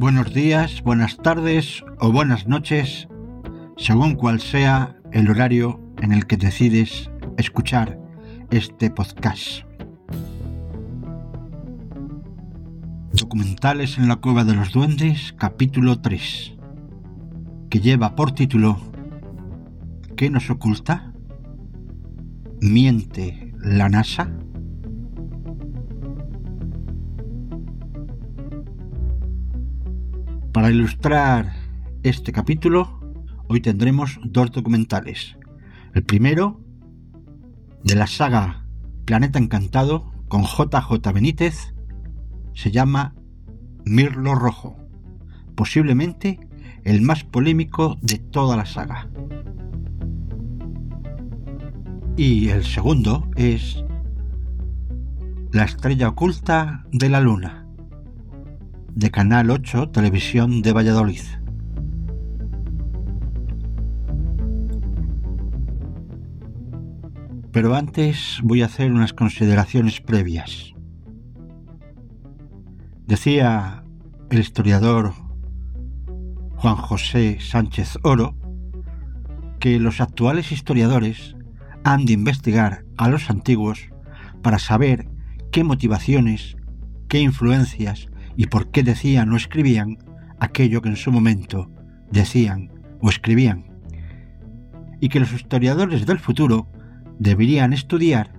Buenos días, buenas tardes o buenas noches, según cual sea el horario en el que decides escuchar este podcast. Documentales en la Cueva de los Duendes, capítulo 3, que lleva por título ¿Qué nos oculta? ¿Miente la NASA? Para ilustrar este capítulo, hoy tendremos dos documentales. El primero, de la saga Planeta Encantado, con JJ Benítez, se llama Mirlo Rojo, posiblemente el más polémico de toda la saga. Y el segundo es La estrella oculta de la luna, de Canal 8 Televisión de Valladolid. Pero antes voy a hacer unas consideraciones previas. Decía el historiador Juan José Sánchez Oro que los actuales historiadores han de investigar a los antiguos para saber qué motivaciones, qué influencias y por qué decían o escribían aquello que en su momento decían o escribían. Y que los historiadores del futuro deberían estudiar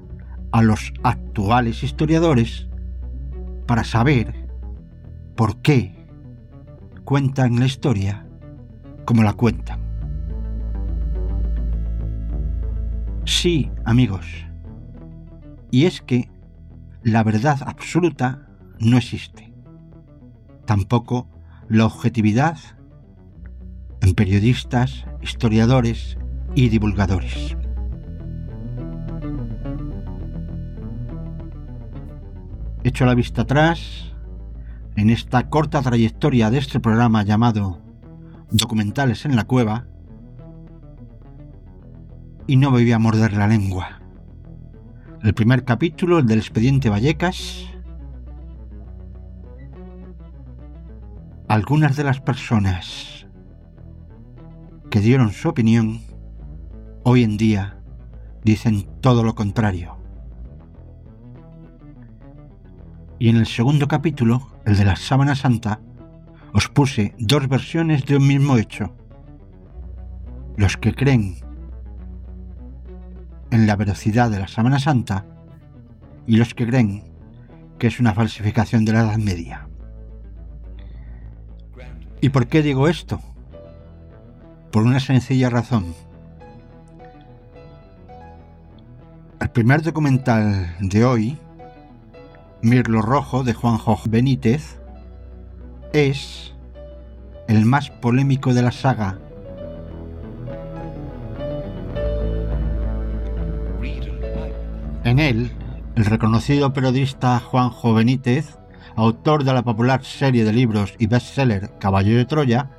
a los actuales historiadores para saber por qué cuentan la historia como la cuentan. Sí, amigos. Y es que la verdad absoluta no existe. Tampoco la objetividad en periodistas, historiadores y divulgadores. Hecho la vista atrás, en esta corta trayectoria de este programa llamado Documentales en la Cueva, y no me voy a morder la lengua. El primer capítulo, el del expediente Vallecas. Algunas de las personas que dieron su opinión hoy en día dicen todo lo contrario. Y en el segundo capítulo, el de la sábana santa, os puse dos versiones de un mismo hecho. Los que creen en la velocidad de la Sábana Santa y los que creen que es una falsificación de la Edad Media. ¿Y por qué digo esto? Por una sencilla razón. El primer documental de hoy, Mirlo Rojo, de Juanjo Benítez, es el más polémico de la saga En él, el reconocido periodista Juanjo Benítez, autor de la popular serie de libros y bestseller Caballo de Troya,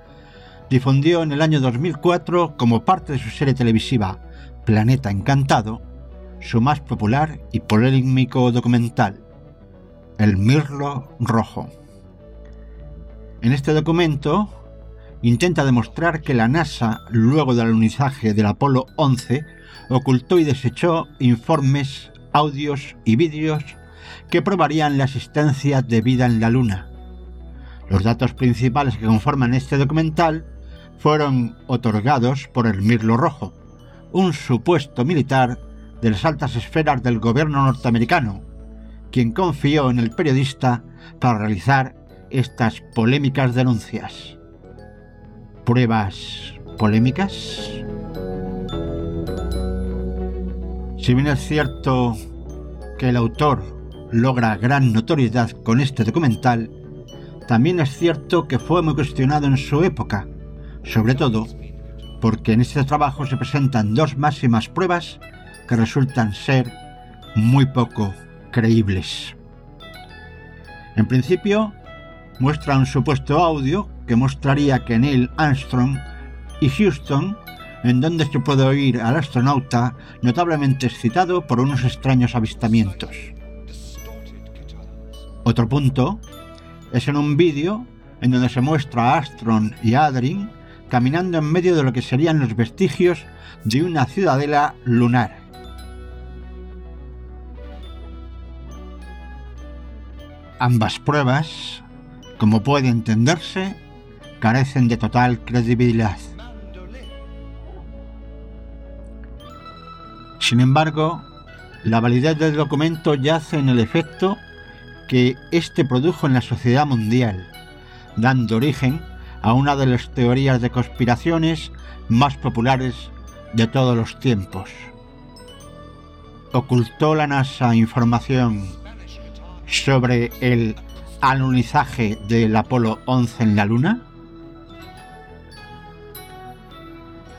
difundió en el año 2004 como parte de su serie televisiva Planeta Encantado, su más popular y polémico documental, El Mirlo Rojo. En este documento intenta demostrar que la NASA, luego del alunizaje del Apolo 11, ocultó y desechó informes audios y vídeos que probarían la existencia de vida en la Luna. Los datos principales que conforman este documental fueron otorgados por el Mirlo Rojo, un supuesto militar de las altas esferas del gobierno norteamericano, quien confió en el periodista para realizar estas polémicas denuncias. ¿Pruebas polémicas? Si bien es cierto que el autor logra gran notoriedad con este documental, también es cierto que fue muy cuestionado en su época, sobre todo porque en este trabajo se presentan dos máximas pruebas que resultan ser muy poco creíbles. En principio, muestra un supuesto audio que mostraría que Neil Armstrong y Houston en donde se puede oír al astronauta notablemente excitado por unos extraños avistamientos. Otro punto es en un vídeo en donde se muestra a Astron y Adrien caminando en medio de lo que serían los vestigios de una ciudadela lunar. Ambas pruebas, como puede entenderse, carecen de total credibilidad. Sin embargo, la validez del documento yace en el efecto que éste produjo en la sociedad mundial, dando origen a una de las teorías de conspiraciones más populares de todos los tiempos. ¿Ocultó la NASA información sobre el alunizaje del Apolo 11 en la Luna?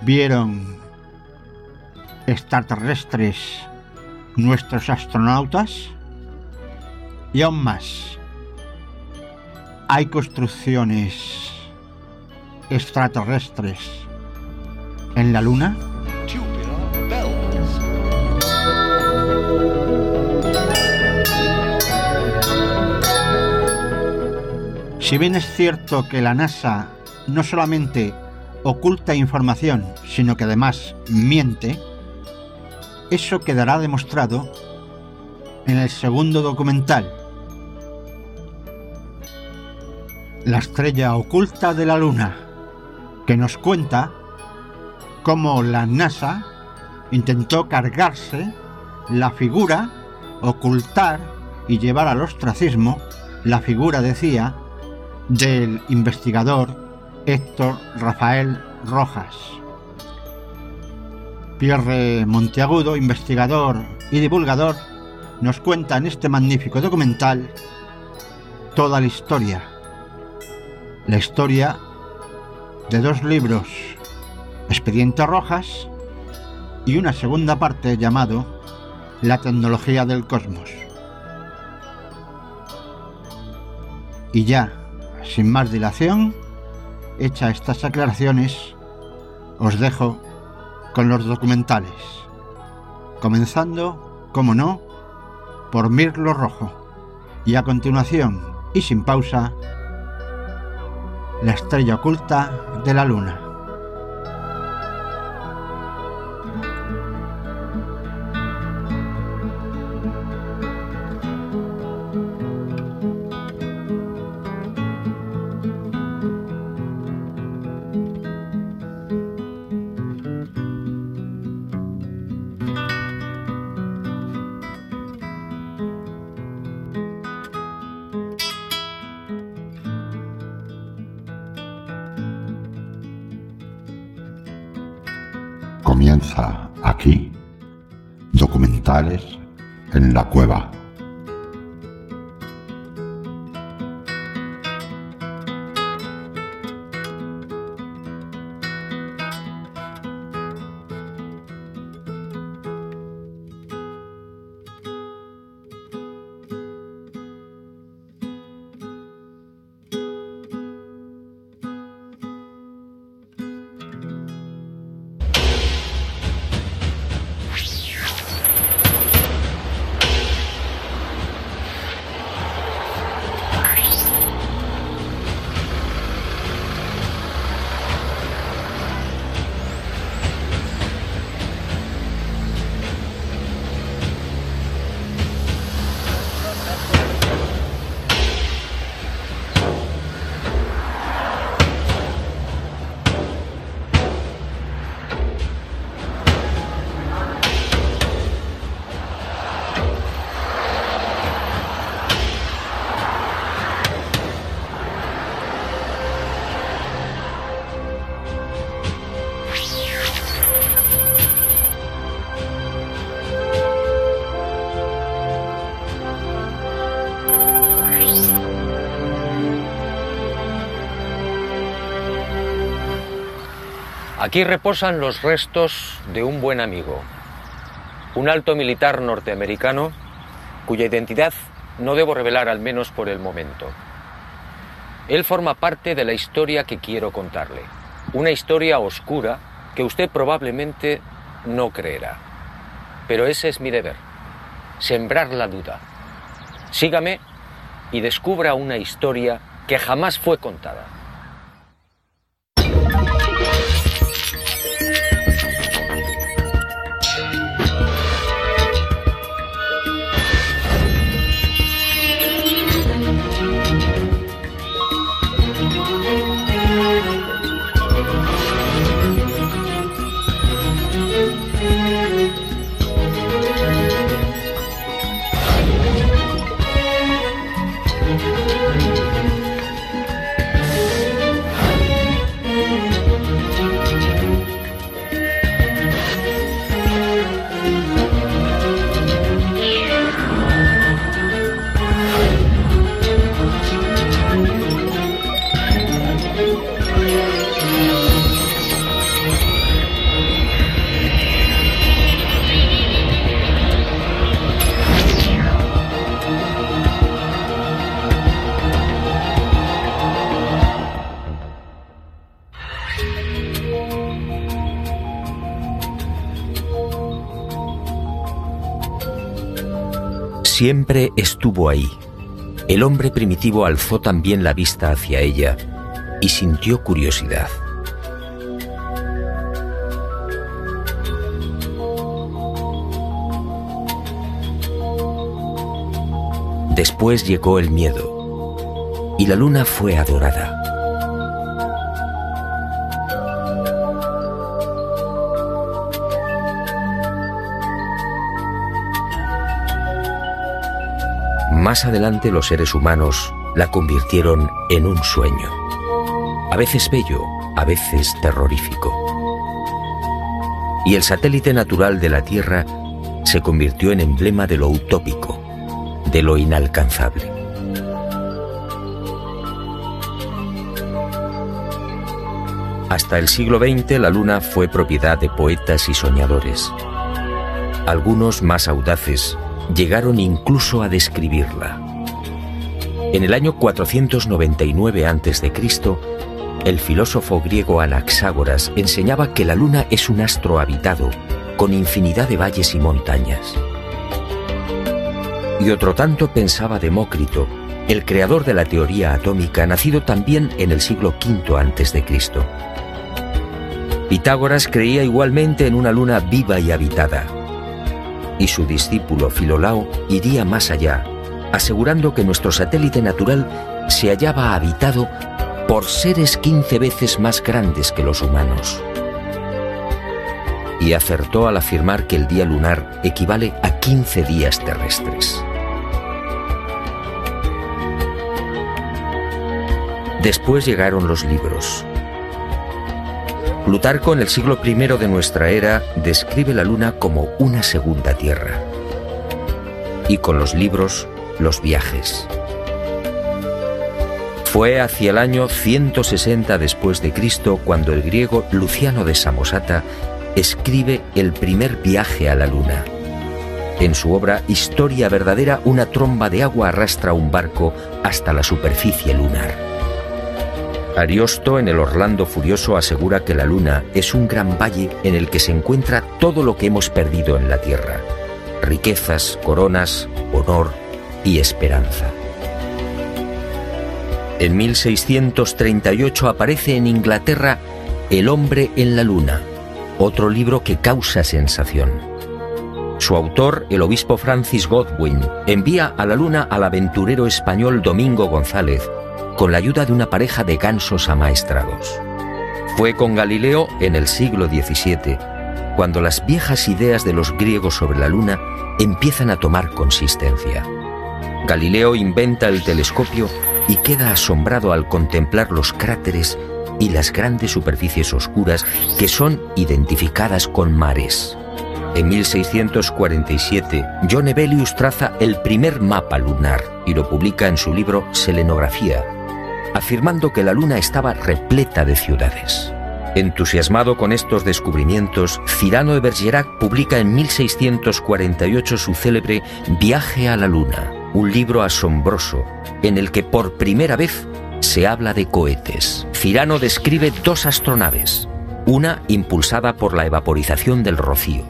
¿Vieron extraterrestres nuestros astronautas? Y aún más, hay construcciones extraterrestres en la Luna? Si bien es cierto que la NASA no solamente oculta información, sino que además miente, eso quedará demostrado en el segundo documental, La estrella oculta de la Luna, que nos cuenta cómo la NASA intentó cargarse la figura, ocultar y llevar al ostracismo la figura, decía, del investigador Héctor Rafael Rojas. Pierre Monteagudo, investigador y divulgador, nos cuenta en este magnífico documental toda la historia. La historia de dos libros, Expediente Rojas y una segunda parte llamado La tecnología del cosmos. Y ya, sin más dilación, hecha estas aclaraciones, os dejo con los documentales, comenzando, como no, por Mirlo Rojo, y a continuación, y sin pausa, la estrella oculta de la luna. Comienza aquí documentales en la cueva. Aquí reposan los restos de un buen amigo, un alto militar norteamericano cuya identidad no debo revelar al menos por el momento. Él forma parte de la historia que quiero contarle, una historia oscura que usted probablemente no creerá. Pero ese es mi deber, sembrar la duda. Sígame y descubra una historia que jamás fue contada. Siempre estuvo ahí. El hombre primitivo alzó también la vista hacia ella y sintió curiosidad. Después llegó el miedo y la luna fue adorada. Más adelante los seres humanos la convirtieron en un sueño, a veces bello, a veces terrorífico. Y el satélite natural de la Tierra se convirtió en emblema de lo utópico, de lo inalcanzable. Hasta el siglo XX la Luna fue propiedad de poetas y soñadores. Algunos más audaces llegaron incluso a describirla. En el año 499 a.C., el filósofo griego Anaxágoras enseñaba que la Luna es un astro habitado, con infinidad de valles y montañas. Y otro tanto pensaba Demócrito, el creador de la teoría atómica, nacido también en el siglo V a.C. Pitágoras creía igualmente en una luna viva y habitada, y su discípulo Filolao iría más allá, asegurando que nuestro satélite natural se hallaba habitado por seres 15 veces más grandes que los humanos. Y acertó al afirmar que el día lunar equivale a 15 días terrestres. Después llegaron los libros, Plutarco en el siglo I de nuestra era describe la luna como una segunda tierra. Y con los libros, los viajes. Fue hacia el año 160 después de Cristo cuando el griego Luciano de Samosata escribe el primer viaje a la luna. En su obra Historia verdadera, una tromba de agua arrastra un barco hasta la superficie lunar. Ariosto en el Orlando Furioso asegura que la Luna es un gran valle en el que se encuentra todo lo que hemos perdido en la Tierra. Riquezas, coronas, honor y esperanza. En 1638 aparece en Inglaterra El hombre en la Luna, otro libro que causa sensación. Su autor, el obispo Francis Godwin, envía a la Luna al aventurero español Domingo González, con la ayuda de una pareja de gansos amaestrados. Fue con Galileo en el siglo XVII, cuando las viejas ideas de los griegos sobre la luna empiezan a tomar consistencia. Galileo inventa el telescopio y queda asombrado al contemplar los cráteres y las grandes superficies oscuras que son identificadas con mares. En 1647, John Ebelius traza el primer mapa lunar y lo publica en su libro Selenografía, afirmando que la Luna estaba repleta de ciudades. Entusiasmado con estos descubrimientos, Cirano de Bergerac publica en 1648 su célebre Viaje a la Luna, un libro asombroso en el que por primera vez se habla de cohetes. Cirano describe dos astronaves, una impulsada por la evaporización del rocío,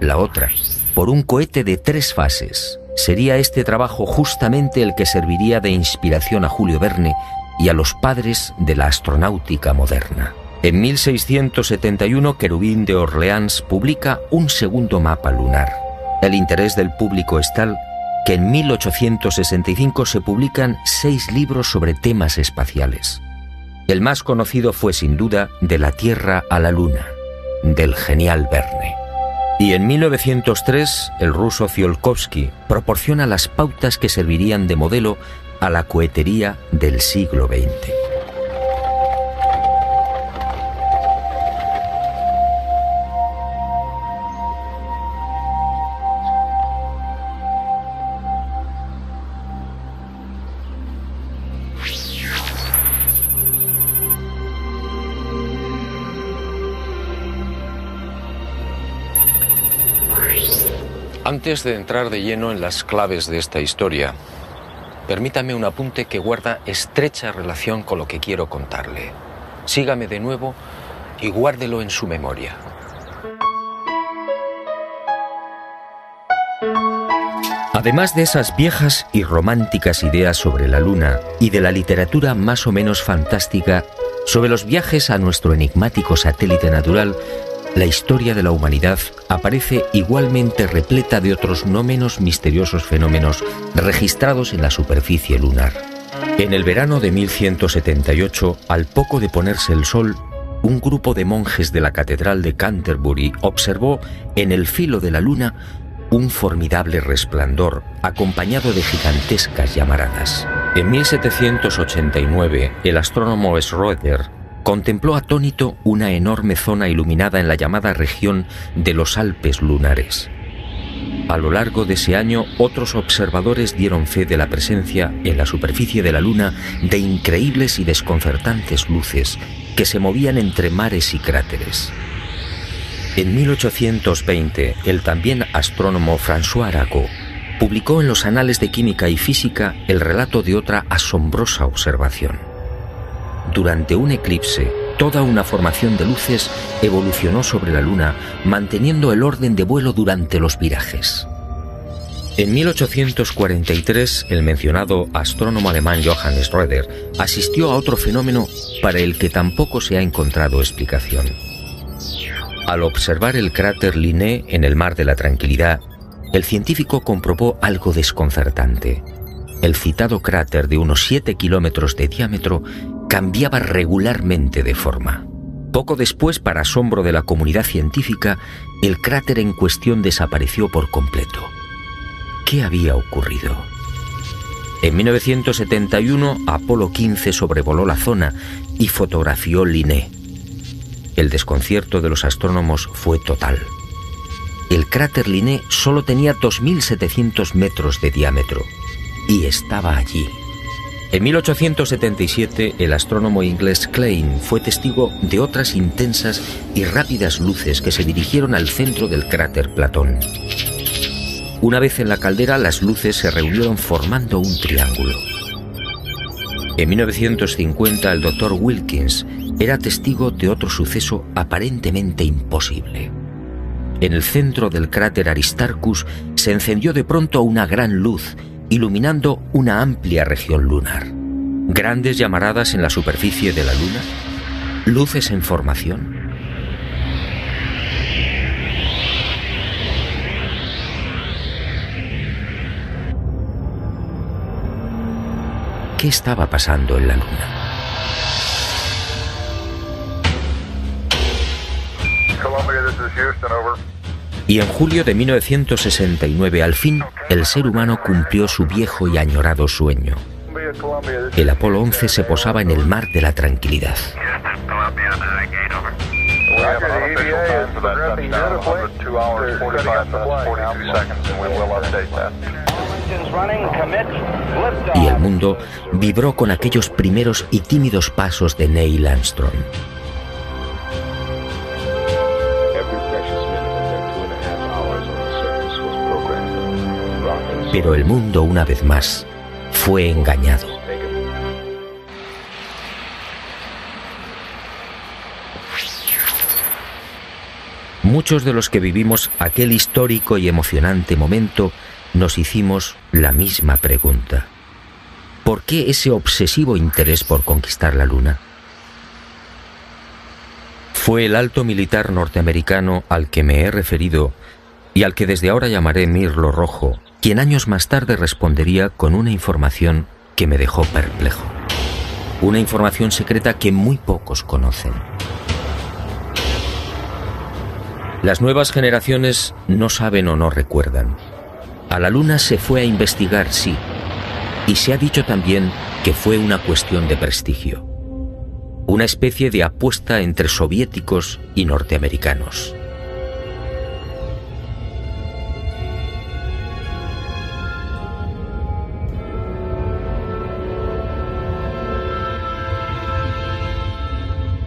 la otra por un cohete de tres fases, sería este trabajo justamente el que serviría de inspiración a Julio Verne y a los padres de la astronáutica moderna. En 1671, Querubín de Orleans publica un segundo mapa lunar. El interés del público es tal que en 1865 se publican seis libros sobre temas espaciales. El más conocido fue sin duda De la Tierra a la Luna, del genial Verne. Y en 1903 el ruso Tsiolkovsky proporciona las pautas que servirían de modelo a la cohetería del siglo XX. Antes de entrar de lleno en las claves de esta historia, permítame un apunte que guarda estrecha relación con lo que quiero contarle. Sígame de nuevo y guárdelo en su memoria. Además de esas viejas y románticas ideas sobre la Luna y de la literatura más o menos fantástica sobre los viajes a nuestro enigmático satélite natural, la historia de la humanidad aparece igualmente repleta de otros no menos misteriosos fenómenos registrados en la superficie lunar. En el verano de 1178, al poco de ponerse el sol, un grupo de monjes de la Catedral de Canterbury observó en el filo de la luna un formidable resplandor acompañado de gigantescas llamaradas. En 1789, el astrónomo Schroeder contempló atónito una enorme zona iluminada en la llamada región de los Alpes lunares. A lo largo de ese año, otros observadores dieron fe de la presencia en la superficie de la Luna de increíbles y desconcertantes luces que se movían entre mares y cráteres. En 1820, el también astrónomo François Arago publicó en los Anales de Química y Física el relato de otra asombrosa observación. Durante un eclipse, toda una formación de luces evolucionó sobre la Luna, manteniendo el orden de vuelo durante los virajes. En 1843, el mencionado astrónomo alemán Johann Schröder asistió a otro fenómeno para el que tampoco se ha encontrado explicación. Al observar el cráter Linné en el Mar de la Tranquilidad, el científico comprobó algo desconcertante. El citado cráter de unos 7 kilómetros de diámetro cambiaba regularmente de forma. Poco después, para asombro de la comunidad científica, el cráter en cuestión desapareció por completo. ¿Qué había ocurrido? En 1971, Apolo 15 sobrevoló la zona y fotografió Linné. El desconcierto de los astrónomos fue total. El cráter Linné solo tenía 2.700 metros de diámetro y estaba allí, en 1877, el astrónomo inglés Klein fue testigo de otras intensas y rápidas luces que se dirigieron al centro del cráter Platón. Una vez en la caldera, las luces se reunieron formando un triángulo. En 1950, el doctor Wilkins era testigo de otro suceso aparentemente imposible. En el centro del cráter Aristarchus se encendió de pronto una gran luz iluminando una amplia región lunar. Grandes llamaradas en la superficie de la Luna, luces en formación. ¿Qué estaba pasando en la Luna? Y en julio de 1969, al fin, el ser humano cumplió su viejo y añorado sueño. El Apolo 11 se posaba en el mar de la tranquilidad. Y el mundo vibró con aquellos primeros y tímidos pasos de Neil Armstrong. Pero el mundo una vez más fue engañado. Muchos de los que vivimos aquel histórico y emocionante momento nos hicimos la misma pregunta. ¿Por qué ese obsesivo interés por conquistar la Luna? Fue el alto militar norteamericano al que me he referido y al que desde ahora llamaré Mirlo Rojo, quien años más tarde respondería con una información que me dejó perplejo. Una información secreta que muy pocos conocen. Las nuevas generaciones no saben o no recuerdan. A la Luna se fue a investigar, sí, y se ha dicho también que fue una cuestión de prestigio. Una especie de apuesta entre soviéticos y norteamericanos.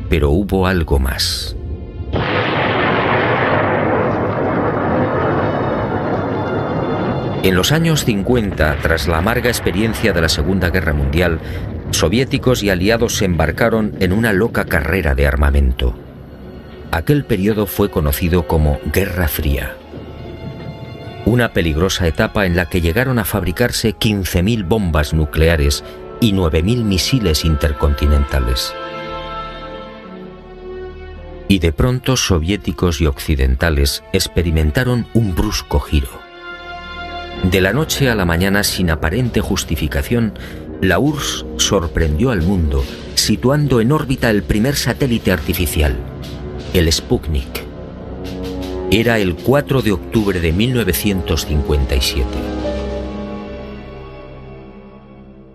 Pero hubo algo más. En los años 50, tras la amarga experiencia de la Segunda Guerra Mundial, soviéticos y aliados se embarcaron en una loca carrera de armamento. Aquel periodo fue conocido como Guerra Fría. Una peligrosa etapa en la que llegaron a fabricarse 15.000 bombas nucleares y 9.000 misiles intercontinentales. Y de pronto soviéticos y occidentales experimentaron un brusco giro. De la noche a la mañana, sin aparente justificación, la URSS sorprendió al mundo situando en órbita el primer satélite artificial, el Sputnik. Era el 4 de octubre de 1957.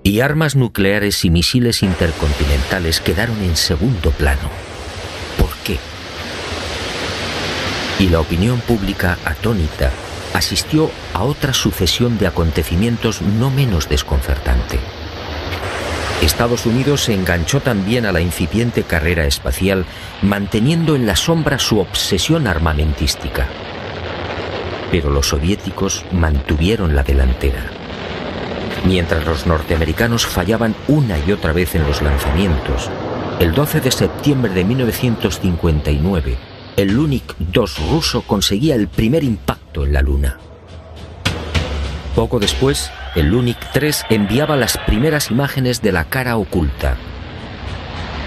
Y armas nucleares y misiles intercontinentales quedaron en segundo plano. ¿Por qué? Y la opinión pública atónita asistió a otra sucesión de acontecimientos no menos desconcertante. Estados Unidos se enganchó también a la incipiente carrera espacial, manteniendo en la sombra su obsesión armamentística. Pero los soviéticos mantuvieron la delantera. Mientras los norteamericanos fallaban una y otra vez en los lanzamientos, el 12 de septiembre de 1959, el Lunik 2 ruso conseguía el primer impacto en la Luna. Poco después, el Lunik 3 enviaba las primeras imágenes de la cara oculta.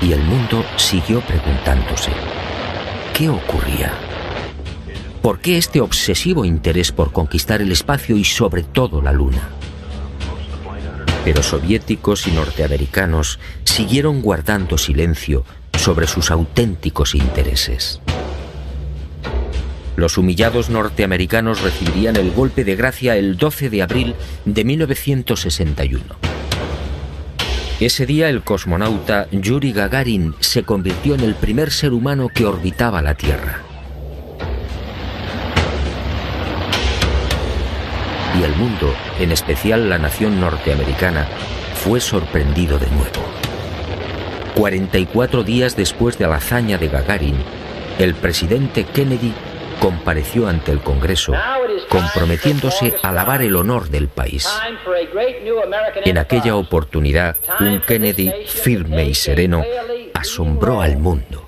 Y el mundo siguió preguntándose, ¿qué ocurría? ¿Por qué este obsesivo interés por conquistar el espacio y sobre todo la Luna? Pero soviéticos y norteamericanos siguieron guardando silencio sobre sus auténticos intereses. Los humillados norteamericanos recibirían el golpe de gracia el 12 de abril de 1961. Ese día el cosmonauta Yuri Gagarin se convirtió en el primer ser humano que orbitaba la Tierra. Y el mundo, en especial la nación norteamericana, fue sorprendido de nuevo. 44 días después de la hazaña de Gagarin, el presidente Kennedy compareció ante el Congreso comprometiéndose a lavar el honor del país. En aquella oportunidad, un Kennedy firme y sereno asombró al mundo.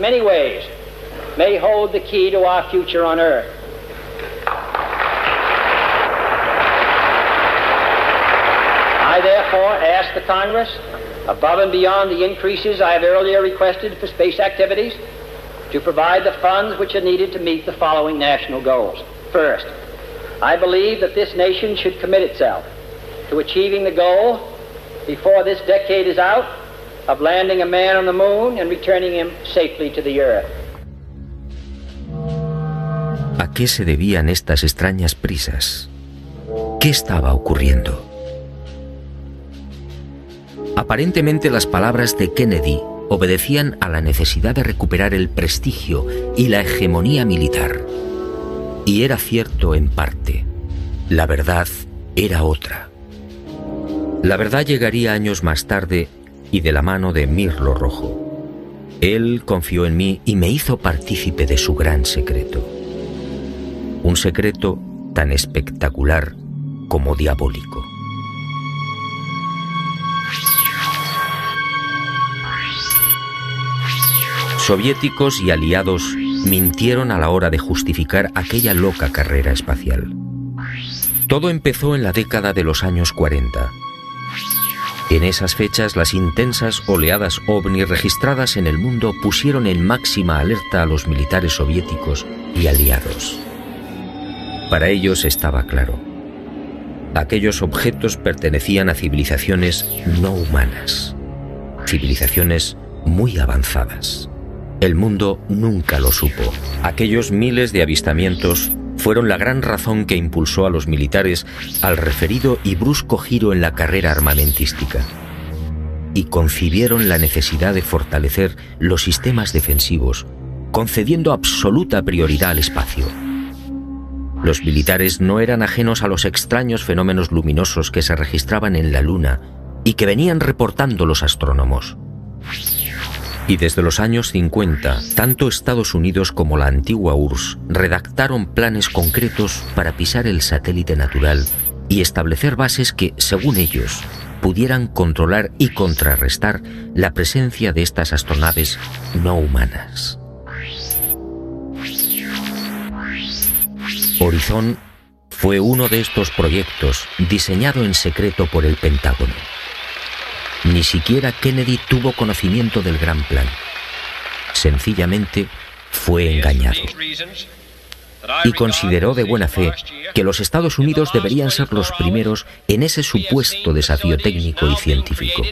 In many ways may hold the key to our future on earth. I therefore ask the Congress, above and beyond the increases I have earlier requested for space activities, to provide the funds which are needed to meet the following national goals. First, I believe that this nation should commit itself to achieving the goal before this decade is out a. ¿A qué se debían estas extrañas prisas? ¿Qué estaba ocurriendo? Aparentemente las palabras de Kennedy obedecían a la necesidad de recuperar el prestigio y la hegemonía militar. Y era cierto en parte. La verdad era otra. La verdad llegaría años más tarde y de la mano de Mirlo Rojo. Él confió en mí y me hizo partícipe de su gran secreto. Un secreto tan espectacular como diabólico. Soviéticos y aliados mintieron a la hora de justificar aquella loca carrera espacial. Todo empezó en la década de los años 40. En esas fechas las intensas oleadas ovni registradas en el mundo pusieron en máxima alerta a los militares soviéticos y aliados. Para ellos estaba claro. Aquellos objetos pertenecían a civilizaciones no humanas, civilizaciones muy avanzadas. El mundo nunca lo supo. Aquellos miles de avistamientos fueron la gran razón que impulsó a los militares al referido y brusco giro en la carrera armamentística. Y concibieron la necesidad de fortalecer los sistemas defensivos, concediendo absoluta prioridad al espacio. Los militares no eran ajenos a los extraños fenómenos luminosos que se registraban en la Luna y que venían reportando los astrónomos. Y desde los años 50, tanto Estados Unidos como la antigua URSS redactaron planes concretos para pisar el satélite natural y establecer bases que, según ellos, pudieran controlar y contrarrestar la presencia de estas astronaves no humanas. Horizon fue uno de estos proyectos diseñado en secreto por el Pentágono. Ni siquiera Kennedy tuvo conocimiento del gran plan. Sencillamente fue engañado. Y consideró de buena fe que los Estados Unidos deberían ser los primeros en ese supuesto desafío técnico y científico.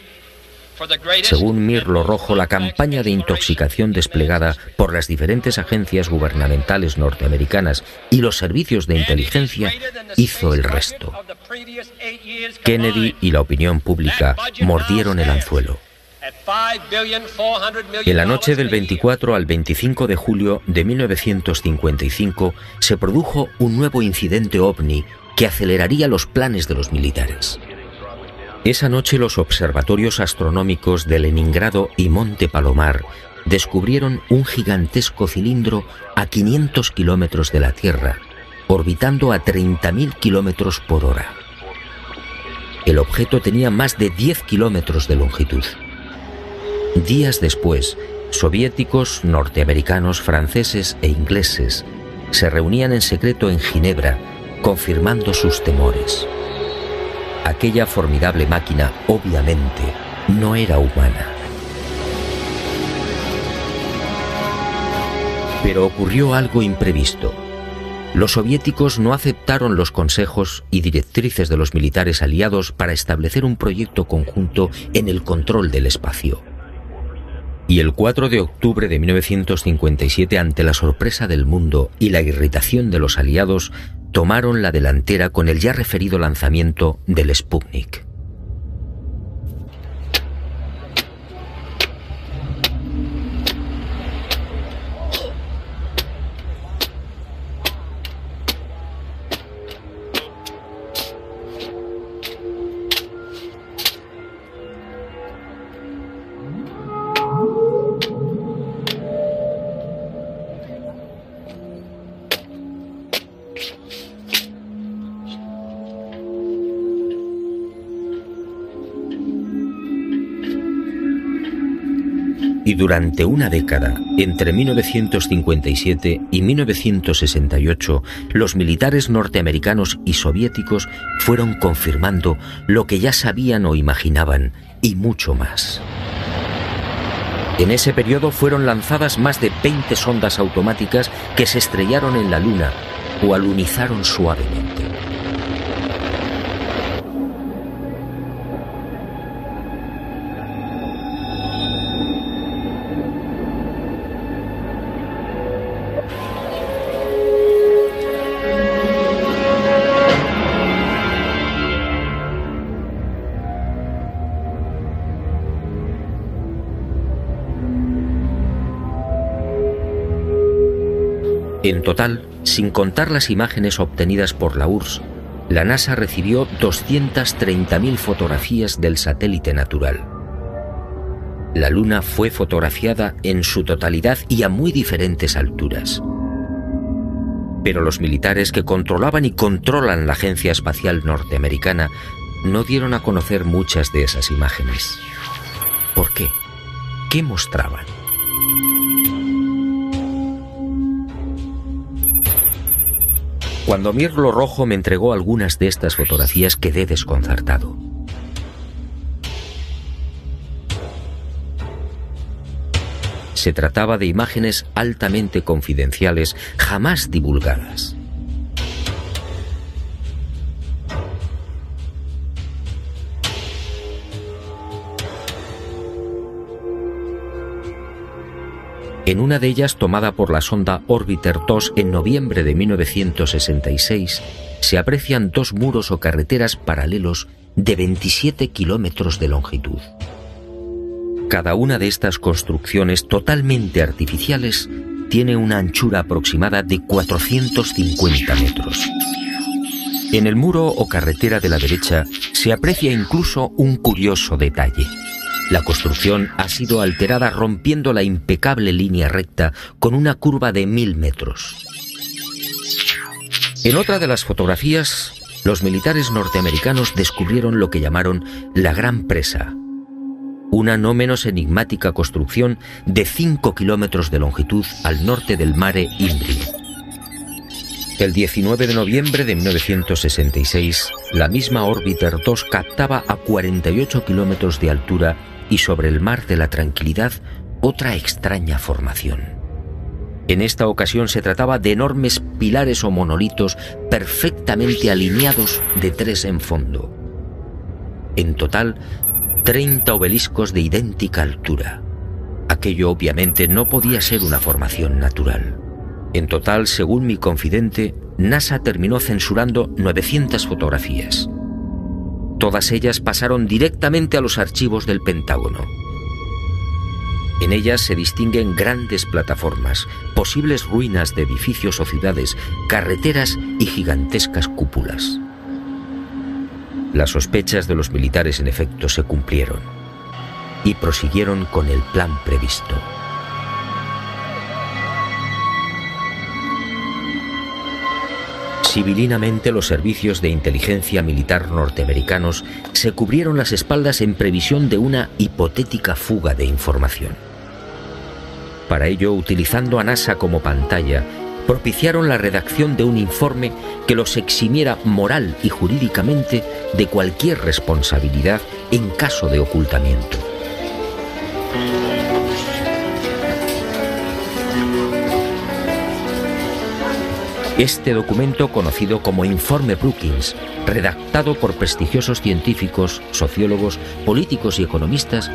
Según Mirlo Rojo, la campaña de intoxicación desplegada por las diferentes agencias gubernamentales norteamericanas y los servicios de inteligencia hizo el resto. Kennedy y la opinión pública mordieron el anzuelo. En la noche del 24 al 25 de julio de 1955 se produjo un nuevo incidente ovni que aceleraría los planes de los militares. Esa noche los observatorios astronómicos de Leningrado y Monte Palomar descubrieron un gigantesco cilindro a 500 kilómetros de la Tierra, orbitando a 30.000 kilómetros por hora. El objeto tenía más de 10 kilómetros de longitud. Días después, soviéticos, norteamericanos, franceses e ingleses se reunían en secreto en Ginebra, confirmando sus temores. Aquella formidable máquina, obviamente, no era humana. Pero ocurrió algo imprevisto. Los soviéticos no aceptaron los consejos y directrices de los militares aliados para establecer un proyecto conjunto en el control del espacio. Y el 4 de octubre de 1957, ante la sorpresa del mundo y la irritación de los aliados, tomaron la delantera con el ya referido lanzamiento del Sputnik. Durante una década, entre 1957 y 1968, los militares norteamericanos y soviéticos fueron confirmando lo que ya sabían o imaginaban, y mucho más. En ese periodo fueron lanzadas más de 20 sondas automáticas que se estrellaron en la Luna o alunizaron suavemente. En total, sin contar las imágenes obtenidas por la URSS, la NASA recibió 230.000 fotografías del satélite natural. La luna fue fotografiada en su totalidad y a muy diferentes alturas. Pero los militares que controlaban y controlan la Agencia Espacial Norteamericana no dieron a conocer muchas de esas imágenes. ¿Por qué? ¿Qué mostraban? Cuando Mirlo Rojo me entregó algunas de estas fotografías quedé desconcertado. Se trataba de imágenes altamente confidenciales, jamás divulgadas. En una de ellas, tomada por la sonda Orbiter 2 en noviembre de 1966, se aprecian dos muros o carreteras paralelos de 27 kilómetros de longitud. Cada una de estas construcciones totalmente artificiales tiene una anchura aproximada de 450 metros. En el muro o carretera de la derecha se aprecia incluso un curioso detalle. La construcción ha sido alterada rompiendo la impecable línea recta con una curva de mil metros. En otra de las fotografías, los militares norteamericanos descubrieron lo que llamaron la Gran Presa, una no menos enigmática construcción de 5 kilómetros de longitud al norte del mare Imbrium. El 19 de noviembre de 1966, la misma Orbiter 2 captaba a 48 kilómetros de altura y sobre el mar de la tranquilidad otra extraña formación. En esta ocasión se trataba de enormes pilares o monolitos perfectamente alineados de tres en fondo. En total, 30 obeliscos de idéntica altura. Aquello obviamente no podía ser una formación natural. En total, según mi confidente, NASA terminó censurando 900 fotografías. Todas ellas pasaron directamente a los archivos del Pentágono. En ellas se distinguen grandes plataformas, posibles ruinas de edificios o ciudades, carreteras y gigantescas cúpulas. Las sospechas de los militares en efecto se cumplieron y prosiguieron con el plan previsto. Civilinamente los servicios de inteligencia militar norteamericanos se cubrieron las espaldas en previsión de una hipotética fuga de información. Para ello, utilizando a NASA como pantalla, propiciaron la redacción de un informe que los eximiera moral y jurídicamente de cualquier responsabilidad en caso de ocultamiento. Este documento, conocido como Informe Brookings, redactado por prestigiosos científicos, sociólogos, políticos y economistas,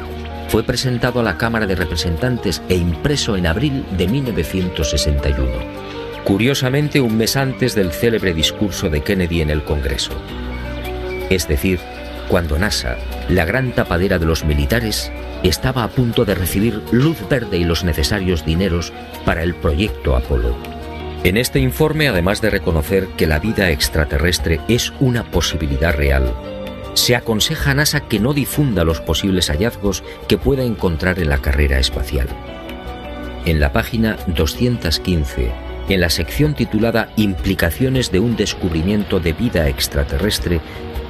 fue presentado a la Cámara de Representantes e impreso en abril de 1961, curiosamente un mes antes del célebre discurso de Kennedy en el Congreso. Es decir, cuando NASA, la gran tapadera de los militares, estaba a punto de recibir luz verde y los necesarios dineros para el proyecto Apolo. En este informe, además de reconocer que la vida extraterrestre es una posibilidad real, se aconseja a NASA que no difunda los posibles hallazgos que pueda encontrar en la carrera espacial. En la página 215, en la sección titulada Implicaciones de un descubrimiento de vida extraterrestre,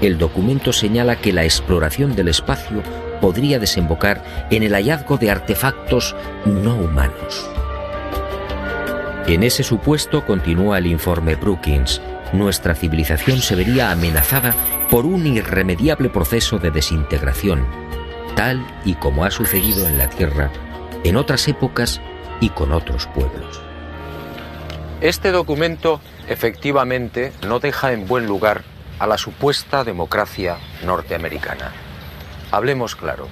el documento señala que la exploración del espacio podría desembocar en el hallazgo de artefactos no humanos. En ese supuesto, continúa el informe Brookings, nuestra civilización se vería amenazada por un irremediable proceso de desintegración, tal y como ha sucedido en la Tierra en otras épocas y con otros pueblos. Este documento efectivamente no deja en buen lugar a la supuesta democracia norteamericana. Hablemos claro.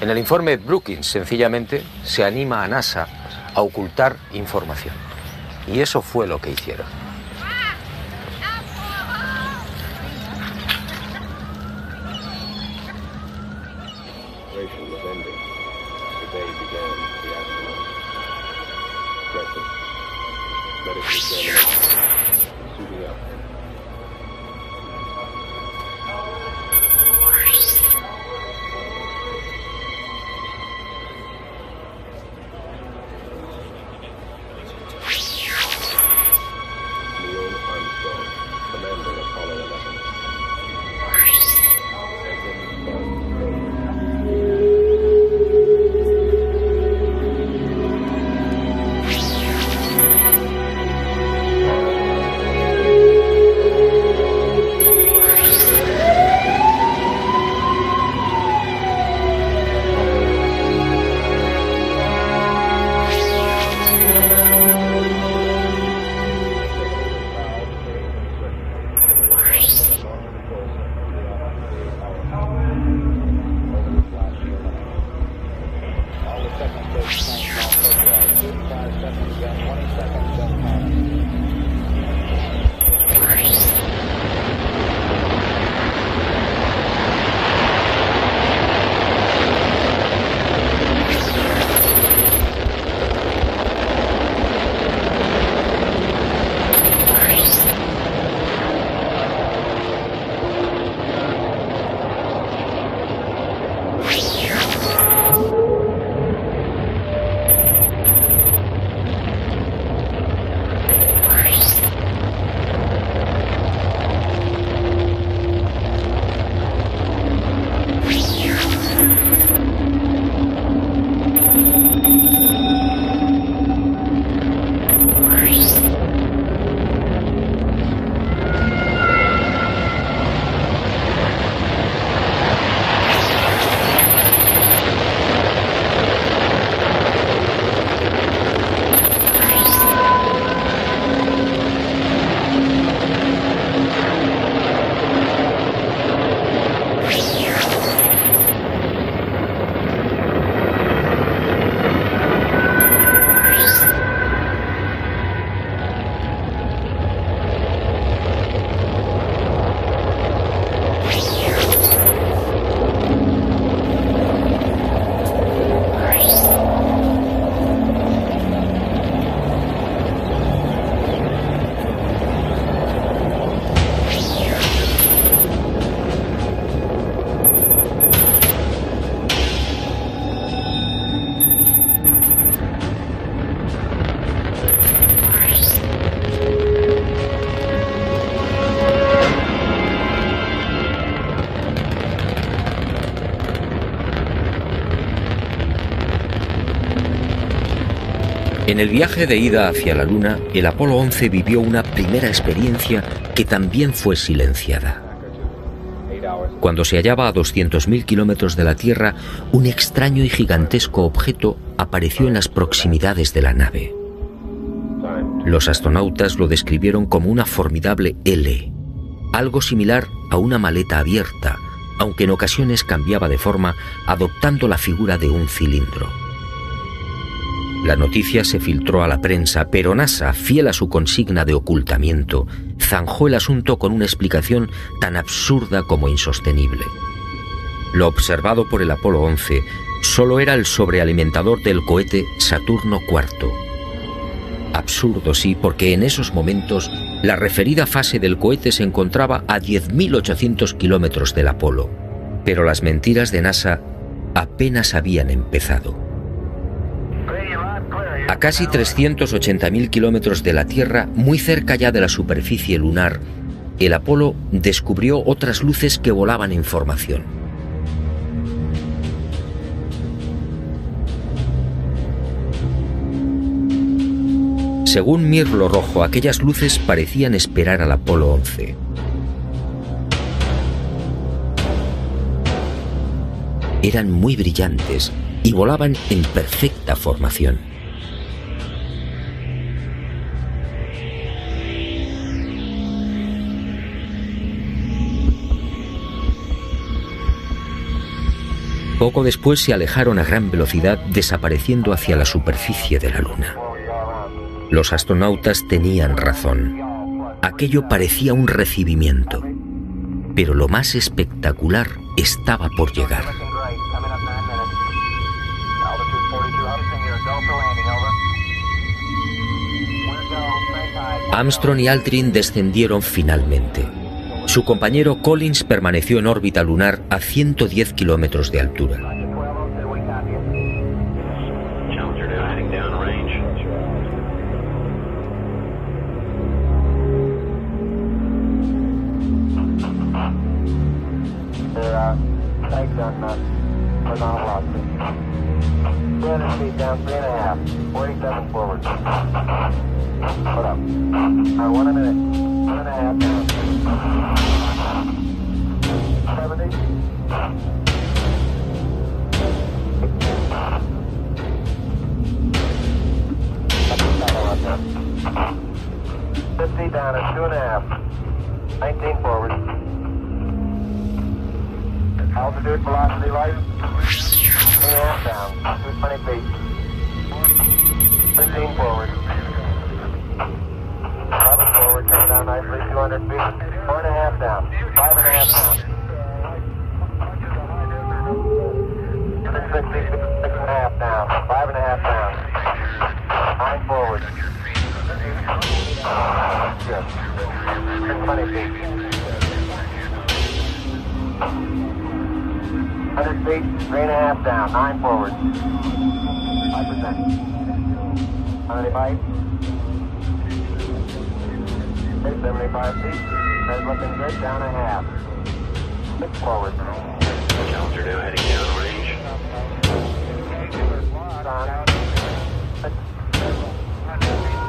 En el informe Brookings sencillamente se anima a NASA a ocultar información. Y eso fue lo que hicieron. En el viaje de ida hacia la Luna, el Apolo 11 vivió una primera experiencia que también fue silenciada. Cuando se hallaba a 200.000 kilómetros de la Tierra, un extraño y gigantesco objeto apareció en las proximidades de la nave. Los astronautas lo describieron como una formidable L, algo similar a una maleta abierta, aunque en ocasiones cambiaba de forma adoptando la figura de un cilindro. La noticia se filtró a la prensa, pero NASA, fiel a su consigna de ocultamiento, zanjó el asunto con una explicación tan absurda como insostenible. Lo observado por el Apolo 11 solo era el sobrealimentador del cohete Saturno IV. Absurdo, sí, porque en esos momentos la referida fase del cohete se encontraba a 10.800 kilómetros del Apolo. Pero las mentiras de NASA apenas habían empezado. A casi 380.000 kilómetros de la Tierra, muy cerca ya de la superficie lunar, el Apolo descubrió otras luces que volaban en formación. Según Mirlo Rojo, aquellas luces parecían esperar al Apolo 11. Eran muy brillantes y volaban en perfecta formación. Poco después se alejaron a gran velocidad desapareciendo hacia la superficie de la Luna. Los astronautas tenían razón. Aquello parecía un recibimiento. Pero lo más espectacular estaba por llegar. Armstrong y Aldrin descendieron finalmente. Su compañero Collins permaneció en órbita lunar a 110 kilómetros de altura.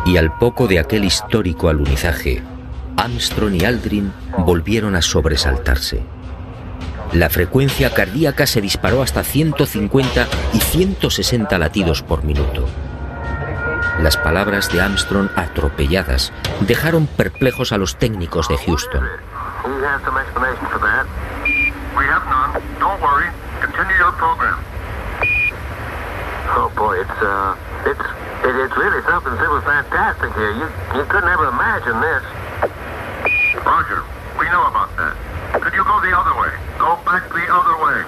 Y al poco de aquel histórico alunizaje, Armstrong y Aldrin volvieron a sobresaltarse. La frecuencia cardíaca se disparó hasta 150 y 160 latidos por minuto. Las palabras de Armstrong atropelladas dejaron perplejos a los técnicos de Houston. Oh boy, it's uh, it, it's really something super fantastic here. You you could never imagine this. Roger, we know about that. Could you go the other way? Go back the other way.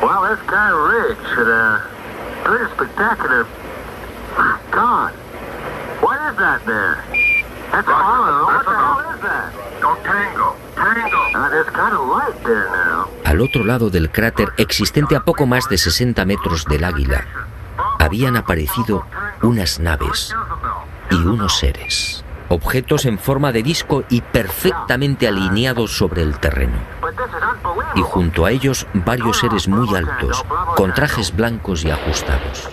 Well, this guy Ridge should uh, pretty spectacular. God, what is that there? That's Roger, Apollo. What the hell is that? Go tango, tango. Uh, there's kind of light there now. Al otro lado del cráter, existente a poco más de 60 metros del águila, habían aparecido unas naves y unos seres, objetos en forma de disco y perfectamente alineados sobre el terreno. Y junto a ellos varios seres muy altos, con trajes blancos y ajustados.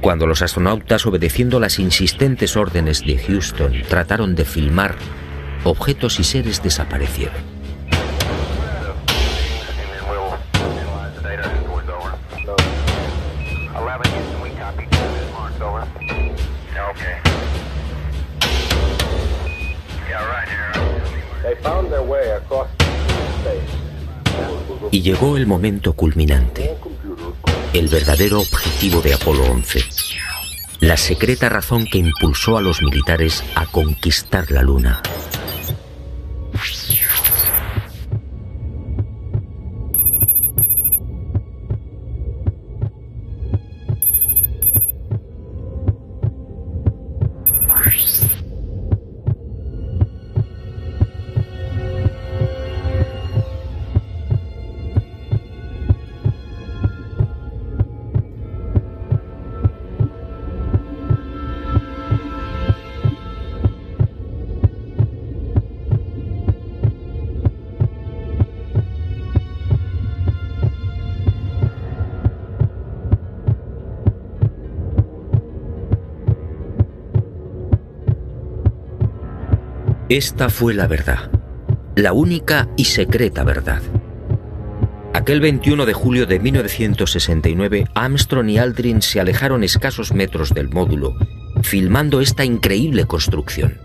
Cuando los astronautas, obedeciendo las insistentes órdenes de Houston, trataron de filmar, objetos y seres desaparecieron. Y llegó el momento culminante, el verdadero objetivo de Apolo 11, la secreta razón que impulsó a los militares a conquistar la Luna. Esta fue la verdad, la única y secreta verdad. Aquel 21 de julio de 1969, Armstrong y Aldrin se alejaron escasos metros del módulo, filmando esta increíble construcción.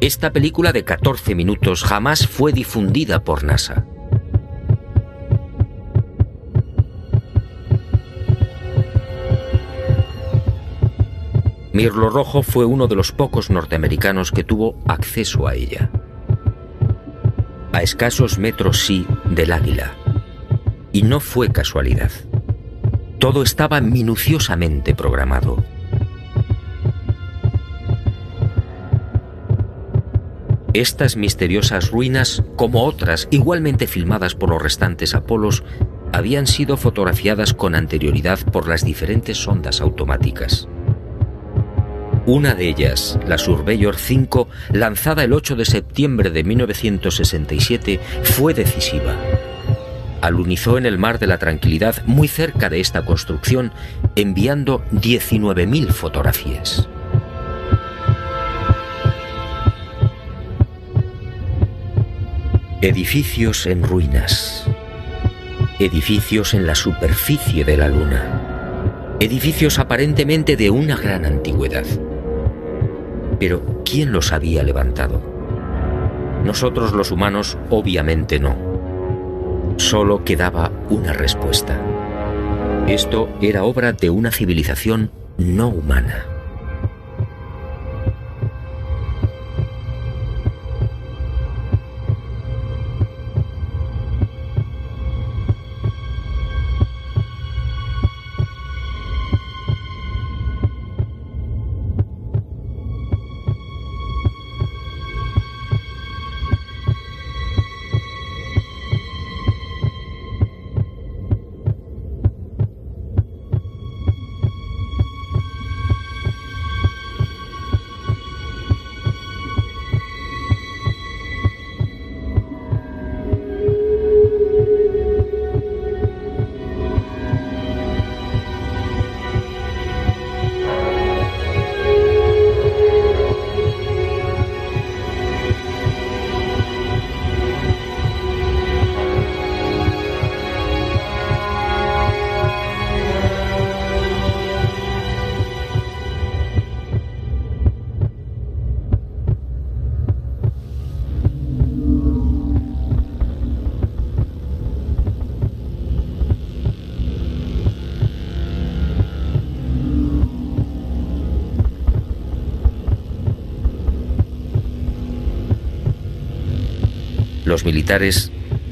Esta película de 14 minutos jamás fue difundida por NASA. Mirlo Rojo fue uno de los pocos norteamericanos que tuvo acceso a ella. A escasos metros sí del águila. Y no fue casualidad. Todo estaba minuciosamente programado. Estas misteriosas ruinas, como otras igualmente filmadas por los restantes Apolos, habían sido fotografiadas con anterioridad por las diferentes sondas automáticas. Una de ellas, la Surveyor 5, lanzada el 8 de septiembre de 1967, fue decisiva. Alunizó en el mar de la tranquilidad muy cerca de esta construcción, enviando 19.000 fotografías. Edificios en ruinas. Edificios en la superficie de la Luna. Edificios aparentemente de una gran antigüedad. Pero ¿quién los había levantado? Nosotros los humanos obviamente no. Solo quedaba una respuesta. Esto era obra de una civilización no humana.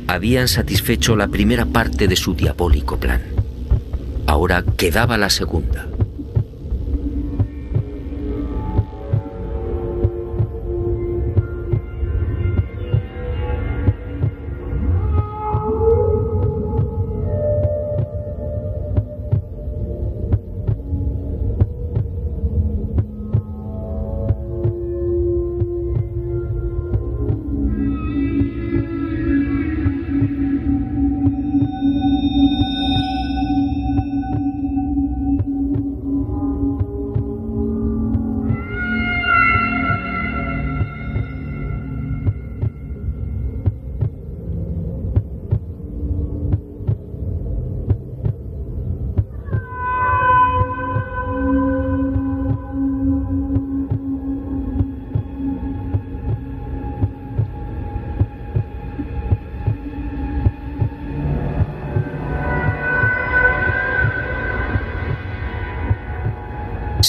Habían satisfecho la primera parte de su diabólico plan. Ahora quedaba la segunda.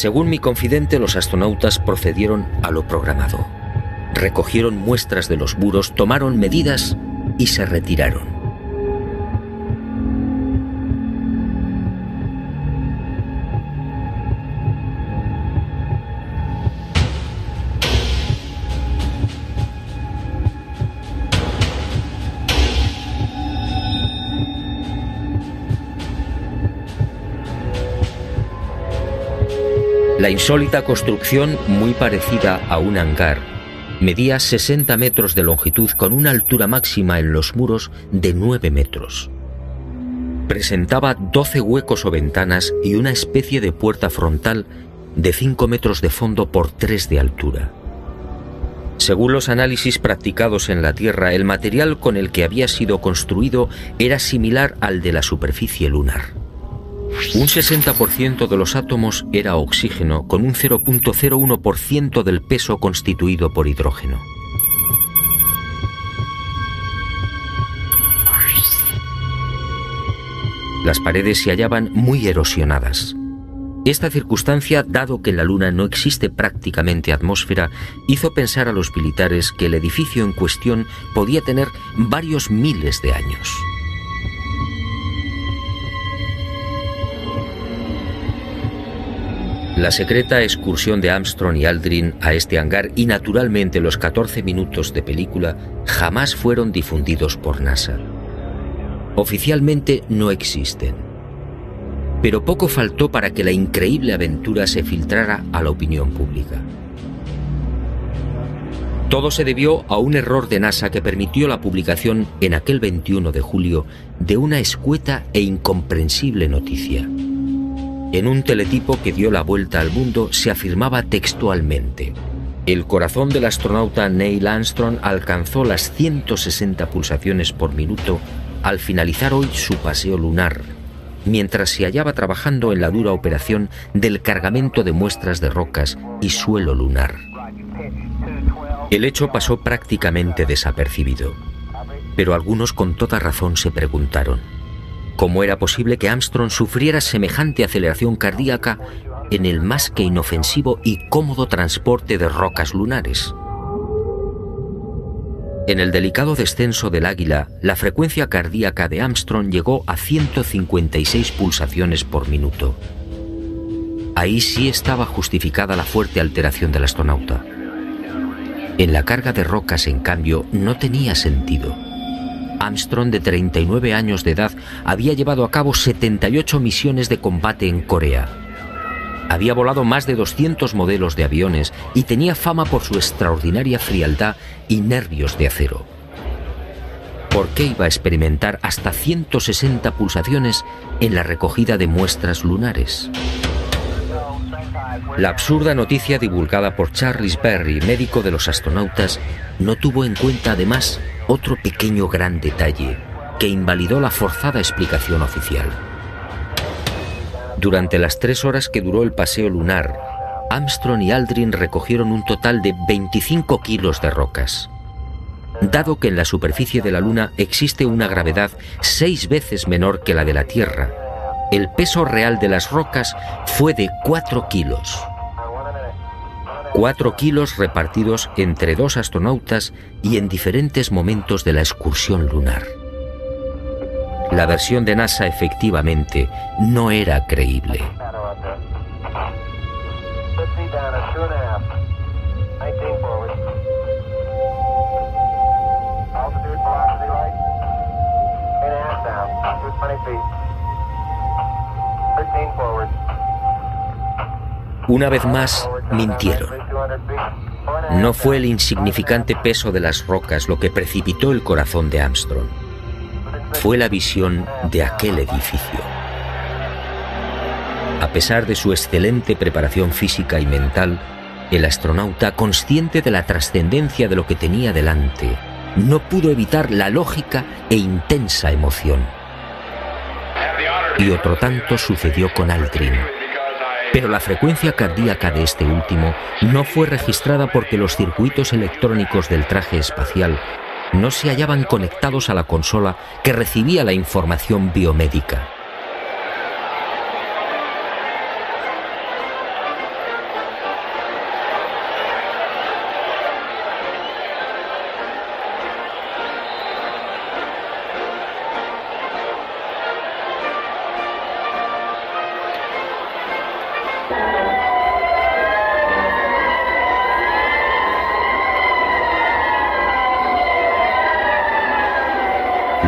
Según mi confidente, los astronautas procedieron a lo programado. Recogieron muestras de los muros, tomaron medidas y se retiraron. La insólita construcción, muy parecida a un hangar, medía 60 metros de longitud con una altura máxima en los muros de 9 metros. Presentaba 12 huecos o ventanas y una especie de puerta frontal de 5 metros de fondo por 3 de altura. Según los análisis practicados en la Tierra, el material con el que había sido construido era similar al de la superficie lunar. Un 60% de los átomos era oxígeno, con un 0.01% del peso constituido por hidrógeno. Las paredes se hallaban muy erosionadas. Esta circunstancia, dado que en la Luna no existe prácticamente atmósfera, hizo pensar a los militares que el edificio en cuestión podía tener varios miles de años. La secreta excursión de Armstrong y Aldrin a este hangar y naturalmente los 14 minutos de película jamás fueron difundidos por NASA. Oficialmente no existen. Pero poco faltó para que la increíble aventura se filtrara a la opinión pública. Todo se debió a un error de NASA que permitió la publicación en aquel 21 de julio de una escueta e incomprensible noticia. En un teletipo que dio la vuelta al mundo se afirmaba textualmente, el corazón del astronauta Neil Armstrong alcanzó las 160 pulsaciones por minuto al finalizar hoy su paseo lunar, mientras se hallaba trabajando en la dura operación del cargamento de muestras de rocas y suelo lunar. El hecho pasó prácticamente desapercibido, pero algunos con toda razón se preguntaron, ¿Cómo era posible que Armstrong sufriera semejante aceleración cardíaca en el más que inofensivo y cómodo transporte de rocas lunares? En el delicado descenso del Águila, la frecuencia cardíaca de Armstrong llegó a 156 pulsaciones por minuto. Ahí sí estaba justificada la fuerte alteración del astronauta. En la carga de rocas, en cambio, no tenía sentido. Armstrong, de 39 años de edad, había llevado a cabo 78 misiones de combate en Corea. Había volado más de 200 modelos de aviones y tenía fama por su extraordinaria frialdad y nervios de acero. ¿Por qué iba a experimentar hasta 160 pulsaciones en la recogida de muestras lunares? La absurda noticia divulgada por Charles Berry, médico de los astronautas, no tuvo en cuenta además otro pequeño gran detalle que invalidó la forzada explicación oficial. Durante las tres horas que duró el paseo lunar, Armstrong y Aldrin recogieron un total de 25 kilos de rocas. Dado que en la superficie de la Luna existe una gravedad seis veces menor que la de la Tierra, el peso real de las rocas fue de 4 kilos. 4 kilos repartidos entre dos astronautas y en diferentes momentos de la excursión lunar. La versión de NASA efectivamente no era creíble. Una vez más, mintieron. No fue el insignificante peso de las rocas lo que precipitó el corazón de Armstrong. Fue la visión de aquel edificio. A pesar de su excelente preparación física y mental, el astronauta, consciente de la trascendencia de lo que tenía delante, no pudo evitar la lógica e intensa emoción. Y otro tanto sucedió con Aldrin pero la frecuencia cardíaca de este último no fue registrada porque los circuitos electrónicos del traje espacial no se hallaban conectados a la consola que recibía la información biomédica.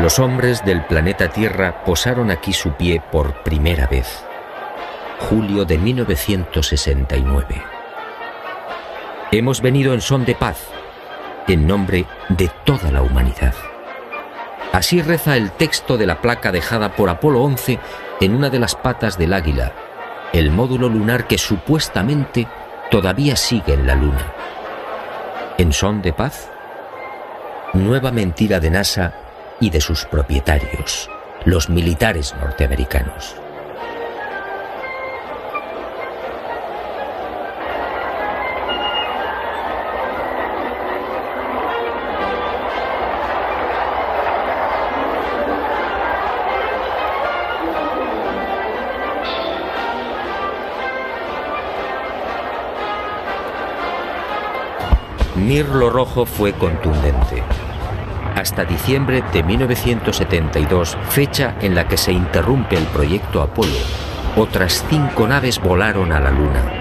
Los hombres del planeta Tierra posaron aquí su pie por primera vez. Julio de 1969. Hemos venido en son de paz, en nombre de toda la humanidad. Así reza el texto de la placa dejada por Apolo 11 en una de las patas del águila, el módulo lunar que supuestamente todavía sigue en la Luna. ¿En son de paz? Nueva mentira de NASA y de sus propietarios, los militares norteamericanos. Mirlo Rojo fue contundente. Hasta diciembre de 1972, fecha en la que se interrumpe el proyecto Apolo, otras cinco naves volaron a la Luna.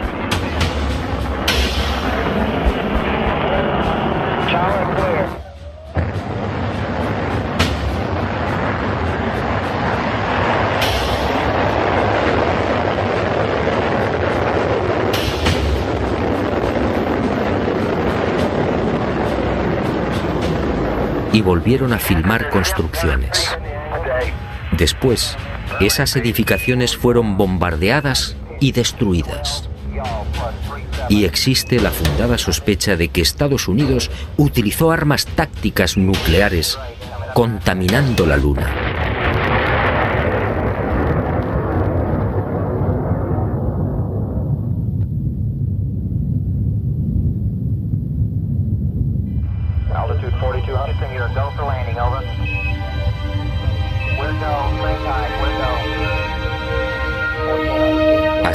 Y volvieron a filmar construcciones. Después, esas edificaciones fueron bombardeadas y destruidas. Y existe la fundada sospecha de que Estados Unidos utilizó armas tácticas nucleares contaminando la Luna.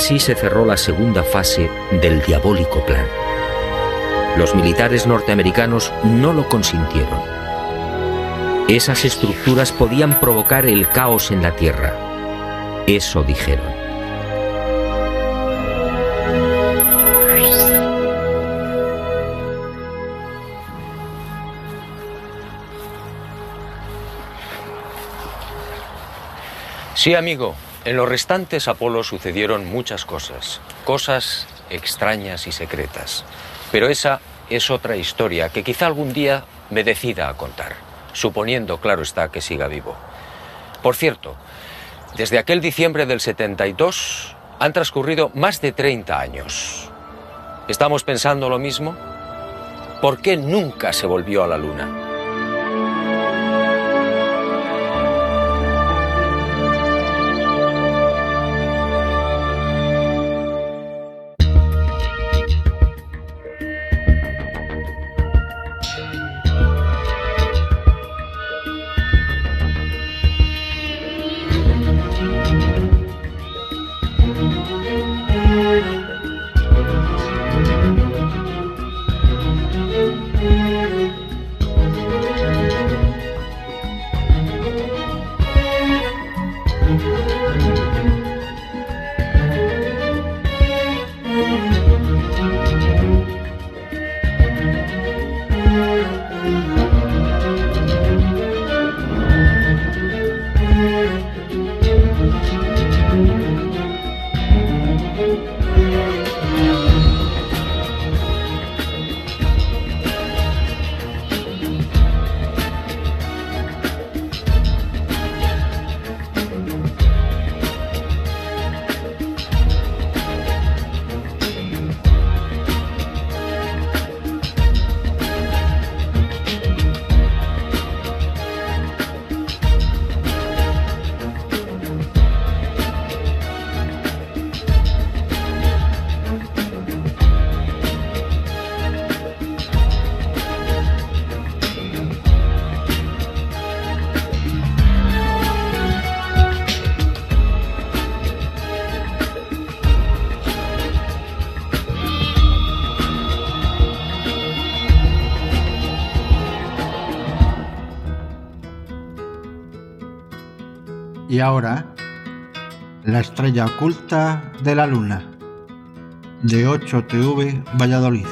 Así se cerró la segunda fase del diabólico plan. Los militares norteamericanos no lo consintieron. Esas estructuras podían provocar el caos en la Tierra. Eso dijeron. Sí, amigo, en los restantes Apolo sucedieron muchas cosas, cosas extrañas y secretas. Pero esa es otra historia que quizá algún día me decida a contar, suponiendo, claro está, que siga vivo. Por cierto, desde aquel diciembre del 72 han transcurrido más de 30 años. ¿Estamos pensando lo mismo? ¿Por qué nunca se volvió a la Luna? Estrella oculta de la luna, de 8TV Valladolid.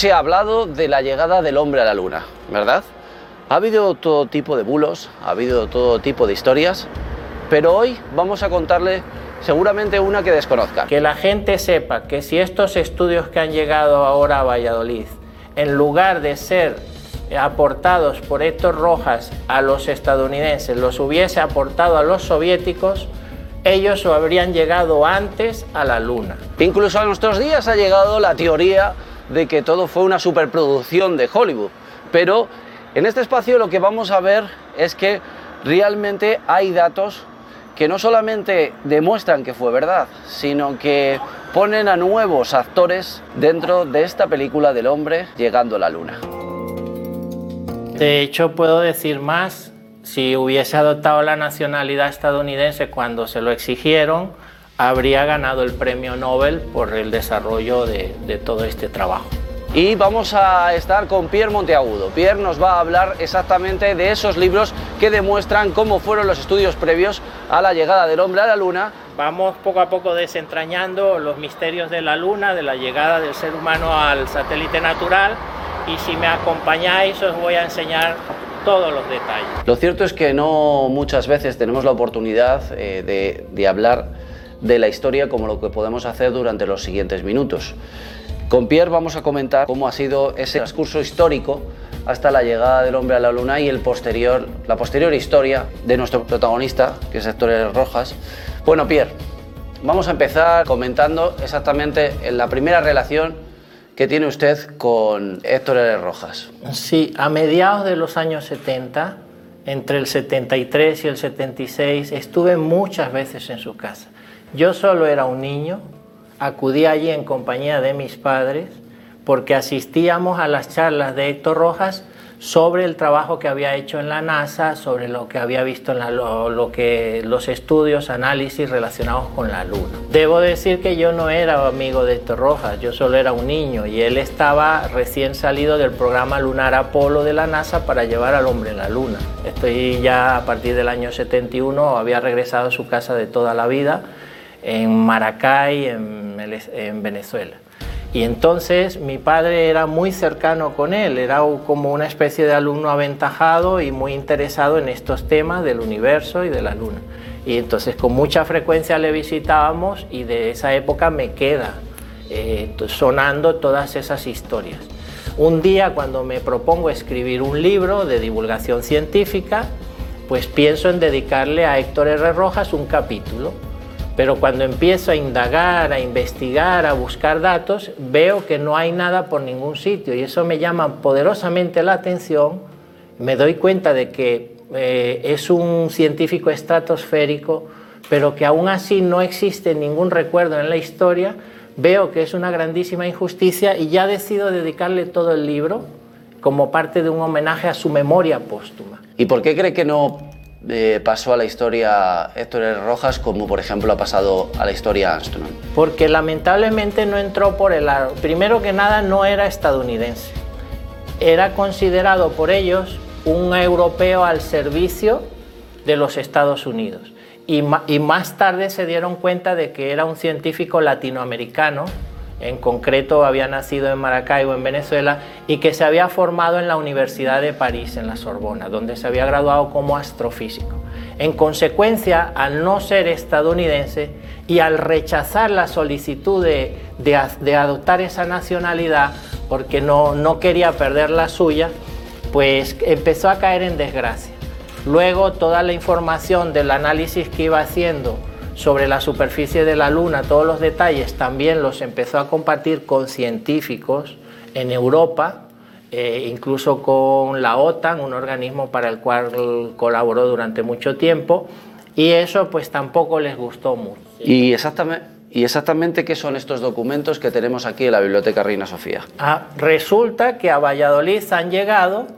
Se ha hablado de la llegada del hombre a la luna, ¿verdad? Ha habido todo tipo de bulos, ha habido todo tipo de historias, pero hoy vamos a contarle seguramente una que desconozca. Que la gente sepa que si estos estudios que han llegado ahora a Valladolid, en lugar de ser aportados por Héctor Rojas a los estadounidenses, los hubiese aportado a los soviéticos, ellos habrían llegado antes a la Luna. Incluso a nuestros días ha llegado la teoría de que todo fue una superproducción de Hollywood, pero en este espacio lo que vamos a ver es que realmente hay datos que no solamente demuestran que fue verdad, sino que ponen a nuevos actores dentro de esta película del hombre llegando a la luna. De hecho, puedo decir más, si hubiese adoptado la nacionalidad estadounidense cuando se lo exigieron, habría ganado el premio Nobel por el desarrollo de, de todo este trabajo. Y vamos a estar con Pierre Monteagudo. Pierre nos va a hablar exactamente de esos libros que demuestran cómo fueron los estudios previos a la llegada del hombre a la Luna. Vamos poco a poco desentrañando los misterios de la Luna, de la llegada del ser humano al satélite natural y si me acompañáis os voy a enseñar todos los detalles. Lo cierto es que no muchas veces tenemos la oportunidad eh, de, de hablar de la historia como lo que podemos hacer durante los siguientes minutos. Con Pierre vamos a comentar cómo ha sido ese transcurso histórico hasta la llegada del hombre a la luna y el posterior, la posterior historia de nuestro protagonista, que es Héctor. Rojas. Bueno, Pierre, vamos a empezar comentando exactamente en la primera relación que tiene usted con Héctor. Rojas. Sí, a mediados de los años 70, entre el 73 y el 76, estuve muchas veces en su casa. Yo solo era un niño, acudí allí en compañía de mis padres porque asistíamos a las charlas de Héctor Rojas sobre el trabajo que había hecho en la NASA, sobre lo que había visto en la, lo, lo, que, los estudios, análisis relacionados con la Luna. Debo decir que yo no era amigo de Héctor Rojas, yo solo era un niño y él estaba recién salido del programa lunar Apolo de la NASA para llevar al hombre a la Luna. Estoy ya a partir del año 71, había regresado a su casa de toda la vida en Maracay, en, en, Venezuela. Y entonces mi padre era muy cercano con él, era como una especie de alumno aventajado y muy interesado en estos temas del universo y de la luna. Y entonces con mucha frecuencia le visitábamos y de esa época me queda eh, sonando todas esas historias. Un día cuando me propongo escribir un libro de divulgación científica, pues pienso en dedicarle a Héctor R. Rojas un capítulo pero cuando empiezo a indagar, a investigar, a buscar datos, veo que no hay nada por ningún sitio y eso me llama poderosamente la atención. Me doy cuenta de que eh, es un científico estratosférico, pero que aún así no existe ningún recuerdo en la historia. Veo que es una grandísima injusticia y ya decido dedicarle todo el libro como parte de un homenaje a su memoria póstuma. ¿Y por qué cree que no eh, pasó a la historia Héctor. Rojas como por ejemplo ha pasado a la historia Armstrong? Porque lamentablemente no entró por el aro. Primero que nada no era estadounidense. Era considerado por ellos un europeo al servicio de los Estados Unidos. Y, y más tarde se dieron cuenta de que era un científico latinoamericano en concreto había nacido en Maracaibo, en Venezuela, y que se había formado en la Universidad de París, en la Sorbona, donde se había graduado como astrofísico. En consecuencia, al no ser estadounidense y al rechazar la solicitud de, de, adoptar esa nacionalidad, porque no, no quería perder la suya, pues empezó a caer en desgracia. Luego toda la información del análisis que iba haciendo sobre la superficie de la Luna, todos los detalles, también los empezó a compartir con científicos en Europa, eh, incluso con la OTAN, un organismo para el cual colaboró durante mucho tiempo, y eso pues tampoco les gustó mucho. Y exactamente, ¿Y exactamente qué son estos documentos que tenemos aquí en la Biblioteca Reina Sofía? Ah, resulta que a Valladolid han llegado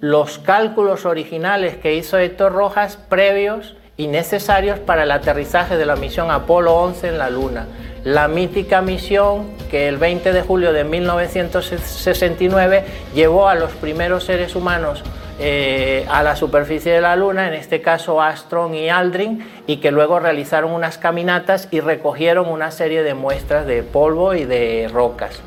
los cálculos originales que hizo Héctor Rojas previos y necesarios para el aterrizaje de la misión Apolo 11 en la Luna. La mítica misión que el 20 de julio de 1969 llevó a los primeros seres humanos eh, a la superficie de la Luna, en este caso Armstrong y Aldrin, y que luego realizaron unas caminatas y recogieron una serie de muestras de polvo y de rocas.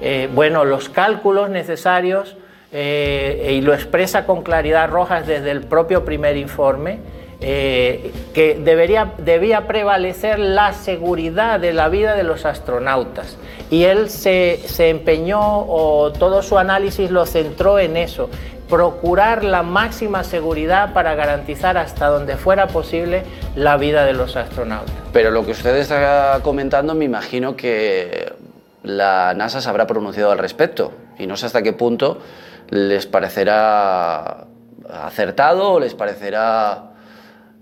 Eh, bueno, los cálculos necesarios, eh, y lo expresa con claridad Rojas desde el propio primer informe, eh, que debería, debía prevalecer la seguridad de la vida de los astronautas. Y él se, se empeñó o todo su análisis lo centró en eso, procurar la máxima seguridad para garantizar hasta donde fuera posible la vida de los astronautas. Pero lo que usted está comentando, me imagino que la NASA se habrá pronunciado al respecto y no sé hasta qué punto les parecerá acertado o les parecerá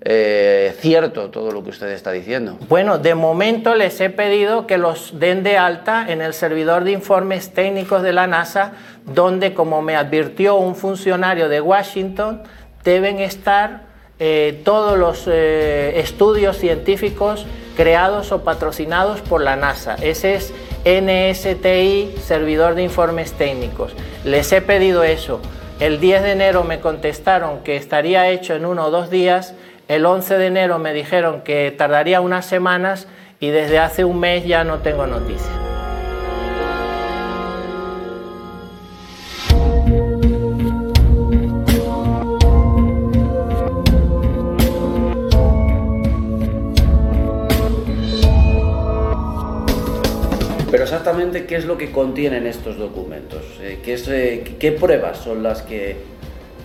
eh, cierto todo lo que usted está diciendo. Bueno, de momento les he pedido que los den de alta en el servidor de informes técnicos de la NASA, donde, como me advirtió un funcionario de Washington, deben estar eh, todos los eh, estudios científicos creados o patrocinados por la NASA. Ese es NSTI, servidor de informes técnicos. Les he pedido eso. El 10 de enero me contestaron que estaría hecho en uno o dos días el 11 de enero me dijeron que tardaría unas semanas y desde hace un mes ya no tengo noticias. Pero exactamente qué es lo que contienen estos documentos, eh, ¿Qué, eh, qué, pruebas son las que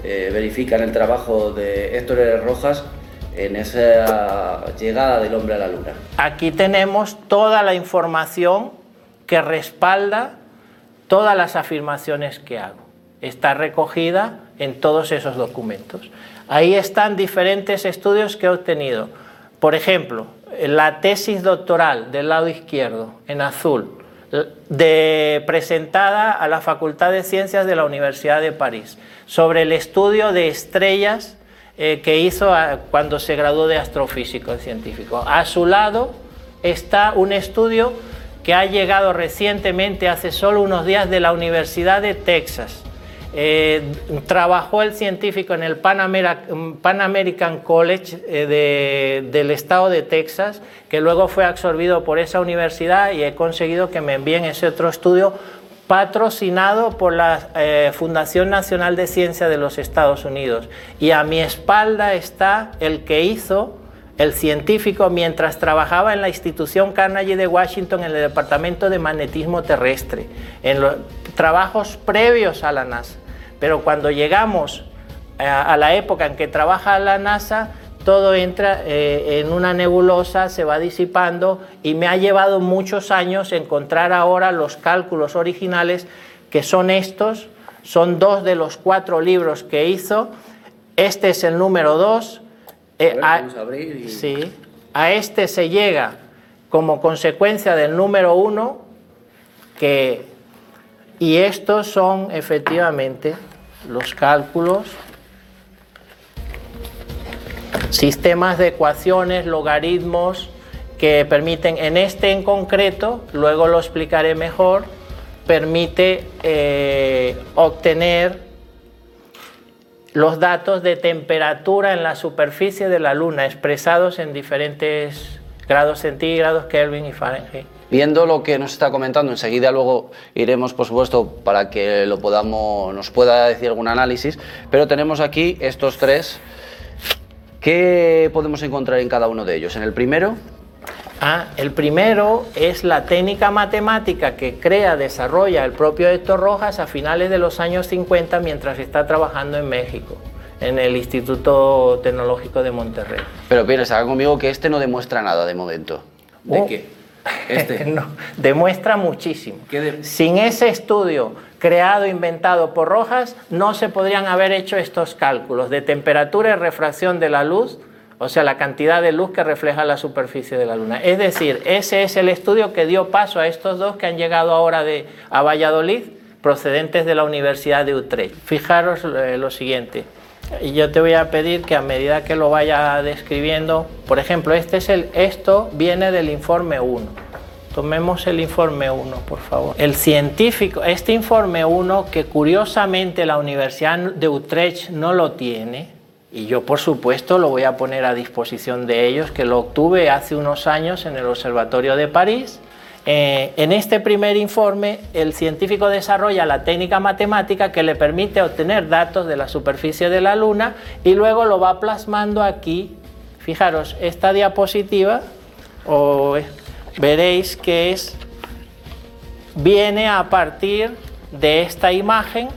eh, verifican el trabajo de Héctor. Rojas en esa llegada del hombre a la luna. Aquí tenemos toda la información que respalda todas las afirmaciones que hago. Está recogida en todos esos documentos. Ahí están diferentes estudios que he obtenido. Por ejemplo, la tesis doctoral del lado izquierdo, en azul, de, presentada a la Facultad de Ciencias de la Universidad de París, sobre el estudio de estrellas eh, que hizo cuando se graduó de astrofísico científico. A su lado está un estudio que ha llegado recientemente, hace solo unos días, de la Universidad de Texas. Eh, trabajó el científico en el Pan, American College eh, del estado de Texas, que luego fue absorbido por esa universidad y he conseguido que me envíen ese otro estudio patrocinado por la eh, Fundación Nacional de Ciencia de los Estados Unidos. Y a mi espalda está el que hizo el científico mientras trabajaba en la institución Carnegie de Washington en el Departamento de Magnetismo Terrestre, en los trabajos previos a la NASA. Pero cuando llegamos eh, a la época en que trabaja la NASA, todo entra eh, en una nebulosa, se va disipando y me ha llevado muchos años encontrar ahora los cálculos originales que son estos, son dos de los cuatro libros que hizo, este es el número dos, eh, a, y... sí, a este se llega como consecuencia del número uno, que, y estos son efectivamente los cálculos sistemas de ecuaciones, logaritmos que permiten, en este en concreto, luego lo explicaré mejor, permite eh, obtener los datos de temperatura en la superficie de la Luna expresados en diferentes grados centígrados, Kelvin y Fahrenheit. Viendo lo que nos está comentando, enseguida luego iremos, por supuesto, para que lo podamos, nos pueda decir algún análisis, pero tenemos aquí estos tres ¿Qué podemos encontrar en cada uno de ellos? En el primero. Ah, el primero es la técnica matemática que crea, desarrolla el propio Héctor Rojas a finales de los años 50 mientras está trabajando en México, en el Instituto Tecnológico de Monterrey. Pero Pérez, haga conmigo que este no demuestra nada de momento. ¿De oh. qué? Este. no, demuestra muchísimo. Sin ese estudio creado, inventado por Rojas, no se podrían haber hecho estos cálculos de temperatura y refracción de la luz, o sea, la cantidad de luz que refleja la superficie de la Luna. Es decir, ese es el estudio que dio paso a estos dos que han llegado ahora de, a Valladolid, procedentes de la Universidad de Utrecht. Fijaros eh, lo siguiente. Y yo te voy a pedir que a medida que lo vaya describiendo, por ejemplo, este es el, esto viene del informe 1. Tomemos el informe 1, por favor. El científico, este informe 1, que curiosamente la Universidad de Utrecht no lo tiene, y yo por supuesto lo voy a poner a disposición de ellos, que lo obtuve hace unos años en el Observatorio de París. Eh, en este primer informe, el científico desarrolla la técnica matemática que le permite obtener datos de la superficie de la Luna y luego lo va plasmando aquí. Fijaros, esta diapositiva o veréis que es, viene a partir de esta imagen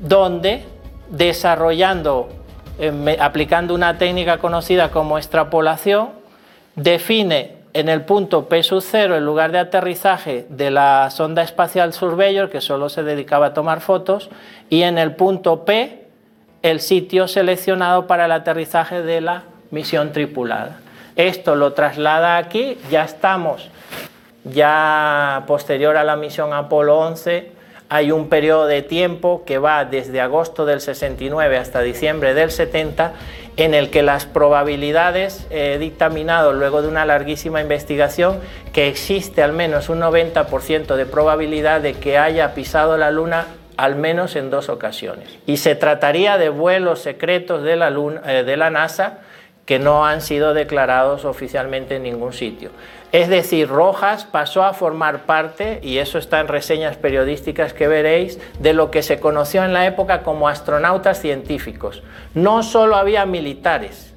donde desarrollando, aplicando una técnica conocida como extrapolación, define en el punto P sub 0 el lugar de aterrizaje de la sonda espacial Surveyor, que solo se dedicaba a tomar fotos, y en el punto P el sitio seleccionado para el aterrizaje de la misión tripulada. Esto lo traslada aquí, ya estamos, ya posterior a la misión Apolo 11, hay un periodo de tiempo que va desde agosto del 69 hasta diciembre del 70, en el que las probabilidades he dictaminado luego de una larguísima investigación que existe al menos un 90% de probabilidad de que haya pisado la Luna al menos en dos ocasiones. Y se trataría de vuelos secretos de la, eh, de la NASA que no han sido declarados oficialmente en ningún sitio. Es decir, Rojas pasó a formar parte, y eso está en reseñas periodísticas que veréis, de lo que se conoció en la época como astronautas científicos. No solo había militares,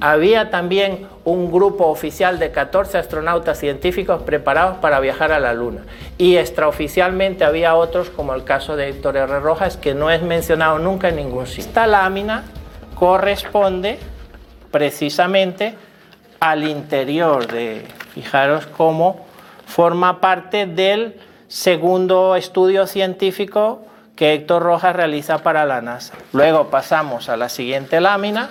había también un grupo oficial de 14 astronautas científicos preparados para viajar a la Luna. Y extraoficialmente había otros, como el caso de Héctor R. Rojas, que no es mencionado nunca en ningún sitio. Esta lámina corresponde precisamente al interior de, fijaros cómo forma parte del segundo estudio científico que Héctor Rojas realiza para la NASA. Luego pasamos a la siguiente lámina.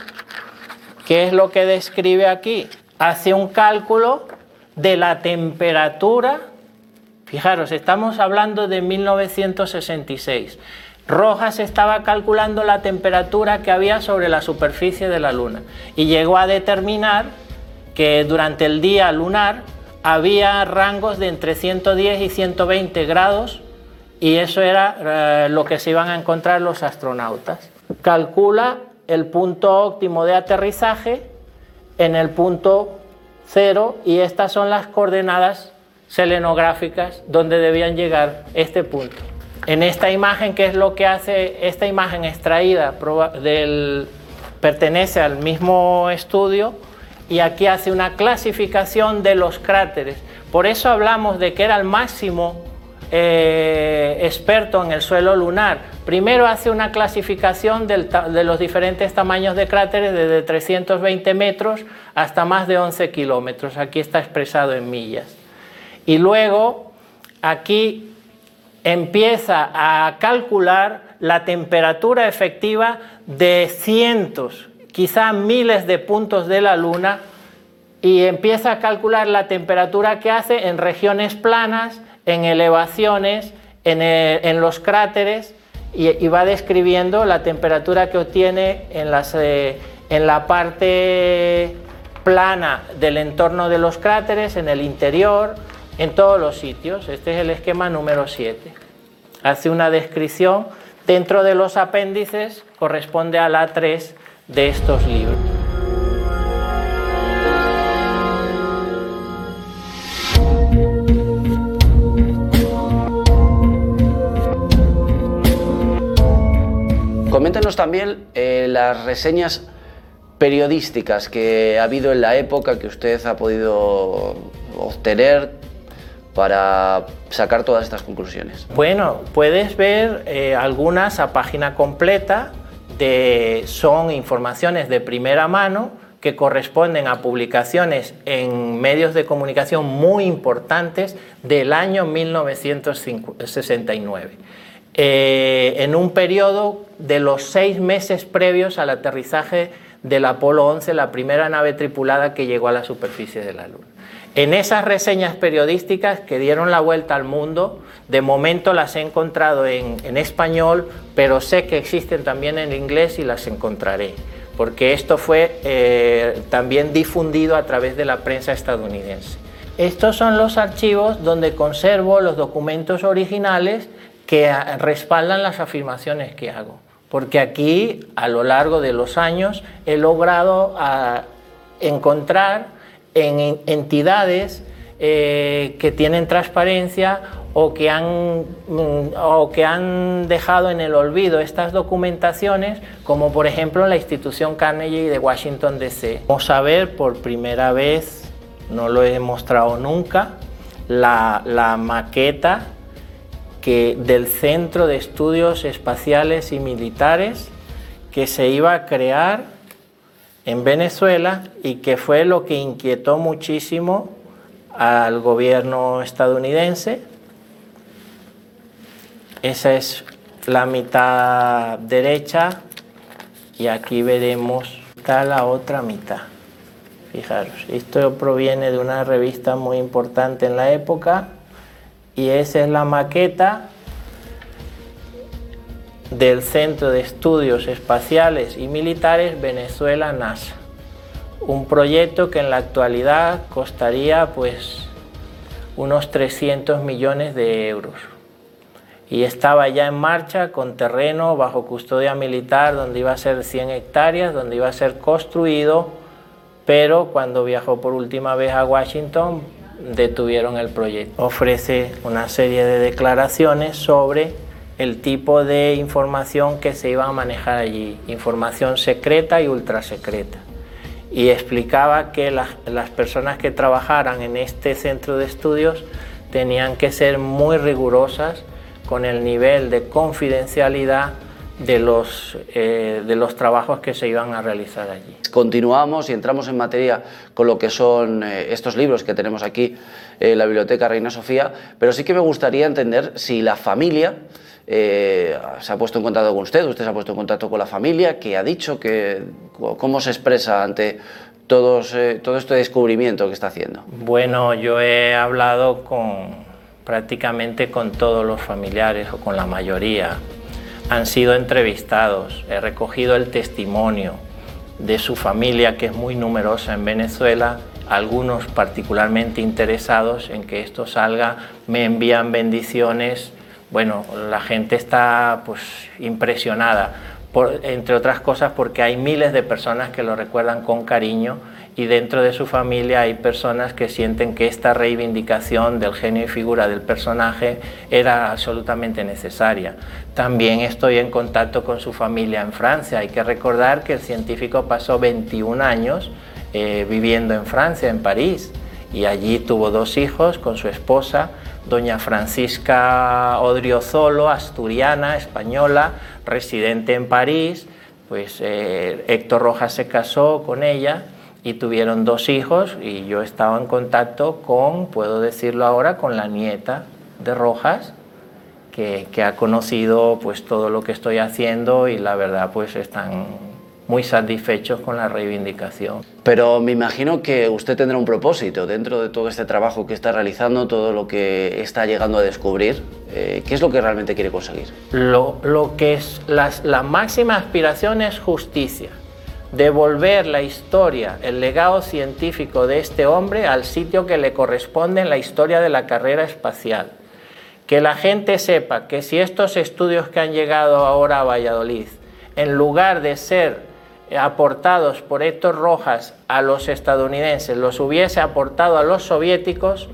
¿Qué es lo que describe aquí? Hace un cálculo de la temperatura. Fijaros, estamos hablando de 1966. Rojas estaba calculando la temperatura que había sobre la superficie de la Luna y llegó a determinar que durante el día lunar había rangos de entre 110 y 120 grados y eso era eh, lo que se iban a encontrar los astronautas. Calcula el punto óptimo de aterrizaje en el punto cero y estas son las coordenadas selenográficas donde debían llegar este punto. En esta imagen, ¿qué es lo que hace? Esta imagen extraída del, pertenece al mismo estudio y aquí hace una clasificación de los cráteres. Por eso hablamos de que era el máximo eh, experto en el suelo lunar. Primero hace una clasificación de los diferentes tamaños de cráteres desde 320 metros hasta más de 11 kilómetros. Aquí está expresado en millas. Y luego aquí empieza a calcular la temperatura efectiva de cientos, quizá miles de puntos de la Luna y empieza a calcular la temperatura que hace en regiones planas, en elevaciones, en, los cráteres y, va describiendo la temperatura que obtiene en, eh, en la parte plana del entorno de los cráteres, en el interior, en todos los sitios. Este es el esquema número 7. Hace una descripción dentro de los apéndices, corresponde a la 3 de estos libros. Coméntenos también eh, las reseñas periodísticas que ha habido en la época que usted ha podido obtener para sacar todas estas conclusiones? Bueno, puedes ver eh, algunas a página completa, son informaciones de primera mano que corresponden a publicaciones en medios de comunicación muy importantes del año 1969, eh, en un periodo de los seis meses previos al aterrizaje del Apolo 11, la primera nave tripulada que llegó a la superficie de la Luna. En esas reseñas periodísticas que dieron la vuelta al mundo, de momento las he encontrado en, español, pero sé que existen también en inglés y las encontraré, porque esto fue eh, también difundido a través de la prensa estadounidense. estos son los archivos donde conservo los documentos originales que respaldan las afirmaciones que hago. Porque aquí, a lo largo de los años, he logrado ah, encontrar en entidades eh, que tienen transparencia o que, han, mm, o que han dejado en el olvido estas documentaciones, como por ejemplo la institución Carnegie de Washington DC. Vamos a ver por primera vez, no lo he mostrado nunca, la, la maqueta que, del Centro de Estudios Espaciales y Militares que se iba a crear en Venezuela y que fue lo que inquietó muchísimo al gobierno estadounidense. Esa es la mitad derecha y aquí veremos está la otra mitad. Fijaros, esto proviene de una revista muy importante en la época y esa es la maqueta del Centro de Estudios Espaciales y Militares Venezuela NASA un proyecto que en la actualidad costaría pues unos 300 millones de euros y estaba ya en marcha con terreno bajo custodia militar donde iba a ser 100 hectáreas, donde iba a ser construido, pero cuando viajó por última vez a Washington detuvieron el proyecto. Ofrece una serie de declaraciones sobre el tipo de información que se iba a manejar allí, información secreta y ultrasecreta y explicaba que las personas que trabajaran en este centro de estudios tenían que ser muy rigurosas con el nivel de confidencialidad de los, eh, de los trabajos que se iban a realizar allí. Continuamos y entramos en materia con lo que son eh, estos libros que tenemos aquí en la Biblioteca Reina Sofía, pero sí que me gustaría entender si la familia eh, se ha puesto en contacto con usted, usted se ha puesto en contacto con la familia, ¿qué ha dicho, que, cómo se expresa ante todos, eh, todo este descubrimiento que está haciendo. Bueno, yo he hablado con prácticamente con todos los familiares o con la mayoría. Han sido entrevistados, he recogido el testimonio de su familia, que es muy numerosa en Venezuela, algunos particularmente interesados en que esto salga, me envían bendiciones bueno, la gente está pues impresionada, entre otras cosas porque hay miles de personas que lo recuerdan con cariño y dentro de su familia hay personas que sienten que esta reivindicación del genio y figura del personaje era absolutamente necesaria. También estoy en contacto con su familia en Francia. Hay que recordar que el científico pasó 21 años eh, viviendo en Francia, en París, y allí tuvo dos hijos con su esposa doña Francisca Odriozolo, asturiana, española, residente en París, pues eh, Héctor Rojas se casó con ella y tuvieron dos hijos y yo estaba en contacto con, puedo decirlo ahora, con la nieta de Rojas, que, que ha conocido pues todo lo que estoy haciendo y la verdad pues están muy satisfechos con la reivindicación. Pero me imagino que usted tendrá un propósito dentro de todo este trabajo que está realizando, todo lo que está llegando a descubrir. Eh, ¿Qué es lo que realmente quiere conseguir? Lo, lo que es la máxima aspiración es justicia. Devolver la historia, el legado científico de este hombre al sitio que le corresponde en la historia de la carrera espacial. Que la gente sepa que si estos estudios que han llegado ahora a Valladolid, en lugar de ser aportados por Héctor Rojas a los estadounidenses los hubiese aportado a los soviéticos,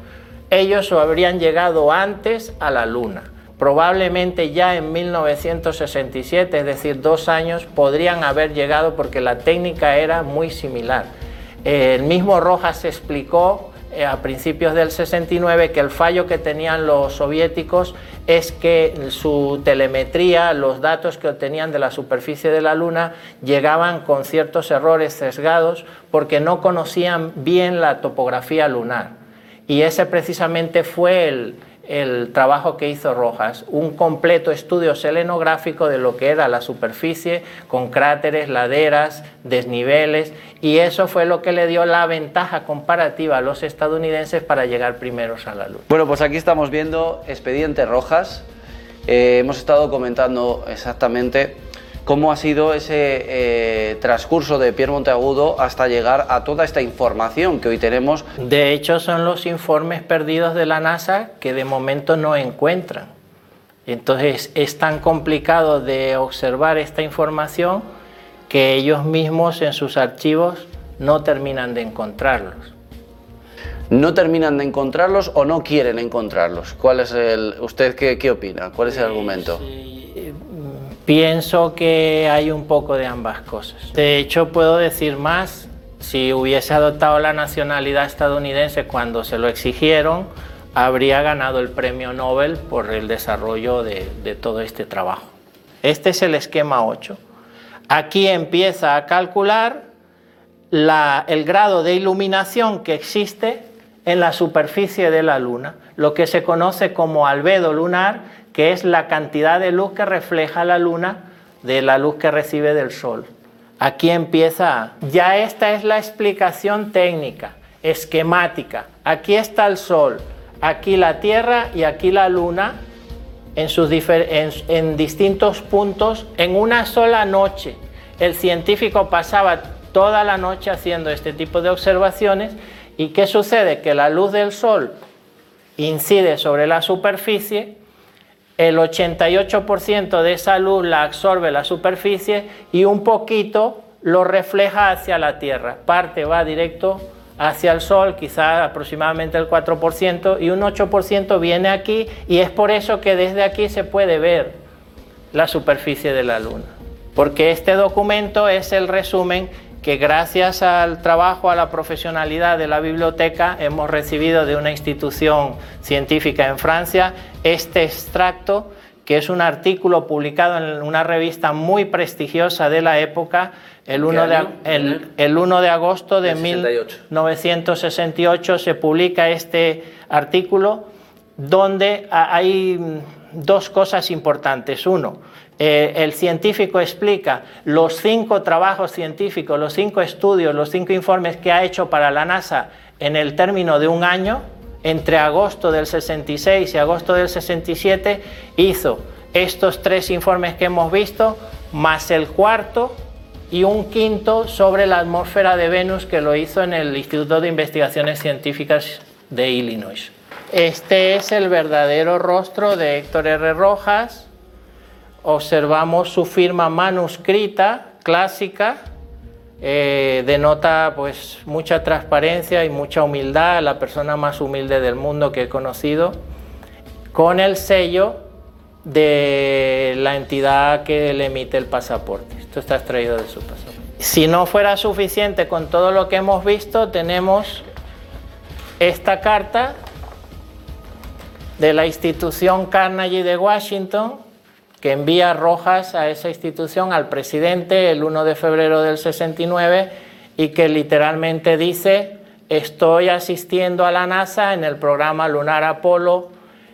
ellos habrían llegado antes a la Luna. Probablemente ya en 1967, es decir, dos años, podrían haber llegado porque la técnica era muy similar. El mismo Rojas explicó eh, a principios del 69 que el fallo que tenían los soviéticos es que su telemetría, los datos que obtenían de la superficie de la Luna, llegaban con ciertos errores sesgados porque no conocían bien la topografía lunar. Y ese precisamente fue el, el trabajo que hizo Rojas, un completo estudio selenográfico de lo que era la superficie, con cráteres, laderas, desniveles, y eso fue lo que le dio la ventaja comparativa a los estadounidenses para llegar primeros a la Luna. Bueno, pues aquí estamos viendo Expediente Rojas. Eh, hemos estado comentando exactamente cómo ha sido ese eh, transcurso de Pierre Monteagudo hasta llegar a toda esta información que hoy tenemos. De hecho, son los informes perdidos de la NASA que de momento no encuentran. Entonces, es tan complicado de observar esta información que ellos mismos en sus archivos no terminan de encontrarlos. ¿No terminan de encontrarlos o no quieren encontrarlos? ¿Cuál es el, ¿Usted qué, qué opina? ¿Cuál es el argumento? Pienso que hay un poco de ambas cosas. De hecho, puedo decir más. Si hubiese adoptado la nacionalidad estadounidense cuando se lo exigieron, habría ganado el premio Nobel por el desarrollo de, de todo este trabajo. Este es el esquema 8. Aquí empieza a calcular la, el grado de iluminación que existe en la superficie de la Luna, lo que se conoce como albedo lunar, que es la cantidad de luz que refleja la Luna de la luz que recibe del Sol. Aquí empieza, ya esta es la explicación técnica, esquemática. Aquí está el Sol, aquí la Tierra y aquí la Luna en, sus en, en distintos puntos en una sola noche. El científico pasaba toda la noche haciendo este tipo de observaciones ¿Y qué sucede? Que la luz del sol incide sobre la superficie, el 88% de esa luz la absorbe la superficie y un poquito lo refleja hacia la Tierra. Parte va directo hacia el Sol, quizá aproximadamente el 4%, y un 8% viene aquí y es por eso que desde aquí se puede ver la superficie de la Luna. Porque este documento es el resumen que gracias al trabajo, a la profesionalidad de la biblioteca, hemos recibido de una institución científica en Francia este extracto, que es un artículo publicado en una revista muy prestigiosa de la época, el 1 de, el, el 1 de agosto de 1968 se publica este artículo donde hay dos cosas importantes. Uno, eh, el científico explica los cinco trabajos científicos, los cinco estudios, los cinco informes que ha hecho para la NASA en el término de un año, entre agosto del 66 y agosto del 67, hizo estos tres informes que hemos visto, más el cuarto y un quinto sobre la atmósfera de Venus que lo hizo en el Instituto de Investigaciones Científicas de Illinois. Este es el verdadero rostro de Héctor R. Rojas, observamos su firma manuscrita clásica, eh, denota pues mucha transparencia y mucha humildad, la persona más humilde del mundo que he conocido, con el sello de la entidad que le emite el pasaporte. Esto está extraído de su pasaporte. Si no fuera suficiente con todo lo que hemos visto, tenemos esta carta de la institución Carnegie de Washington, que envía Rojas a esa institución al presidente el 1 de febrero del 69 y que literalmente dice, estoy asistiendo a la NASA en el programa Lunar Apolo,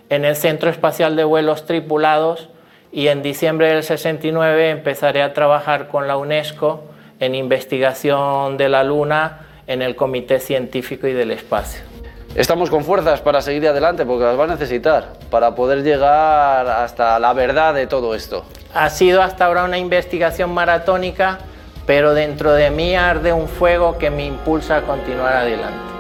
en el Centro Espacial de Vuelos Tripulados y en diciembre del 69 empezaré a trabajar con la UNESCO en investigación de la Luna en el Comité Científico y del Espacio. Estamos con fuerzas para seguir adelante porque las va a necesitar para poder llegar hasta la verdad de todo esto. Ha sido hasta ahora una investigación maratónica, pero dentro de mí arde un fuego que me impulsa a continuar adelante.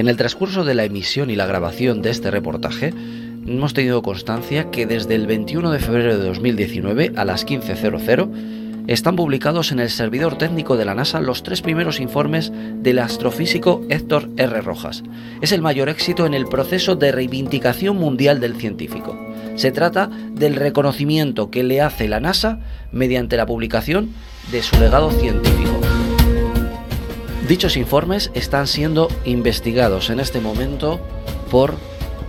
En el transcurso de la emisión y la grabación de este reportaje, hemos tenido constancia que desde el 21 de febrero de 2019 a las 15.00 están publicados en el servidor técnico de la NASA los tres primeros informes del astrofísico Héctor R. Rojas. Es el mayor éxito en el proceso de reivindicación mundial del científico. Se trata del reconocimiento que le hace la NASA mediante la publicación de su legado científico. Dichos informes están siendo investigados en este momento por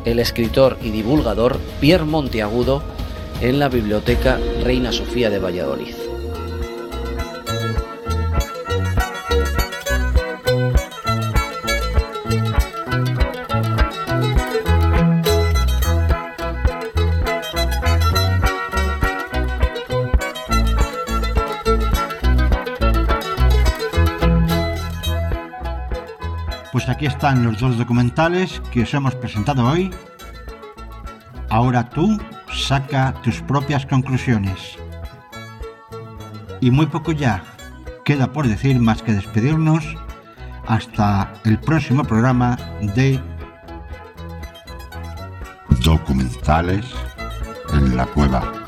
el escritor y divulgador Pierre Monteagudo en la Biblioteca Reina Sofía de Valladolid. Aquí están los dos documentales que os hemos presentado hoy. Ahora tú saca tus propias conclusiones. Y muy poco ya queda por decir más que despedirnos hasta el próximo programa de Documentales en la cueva.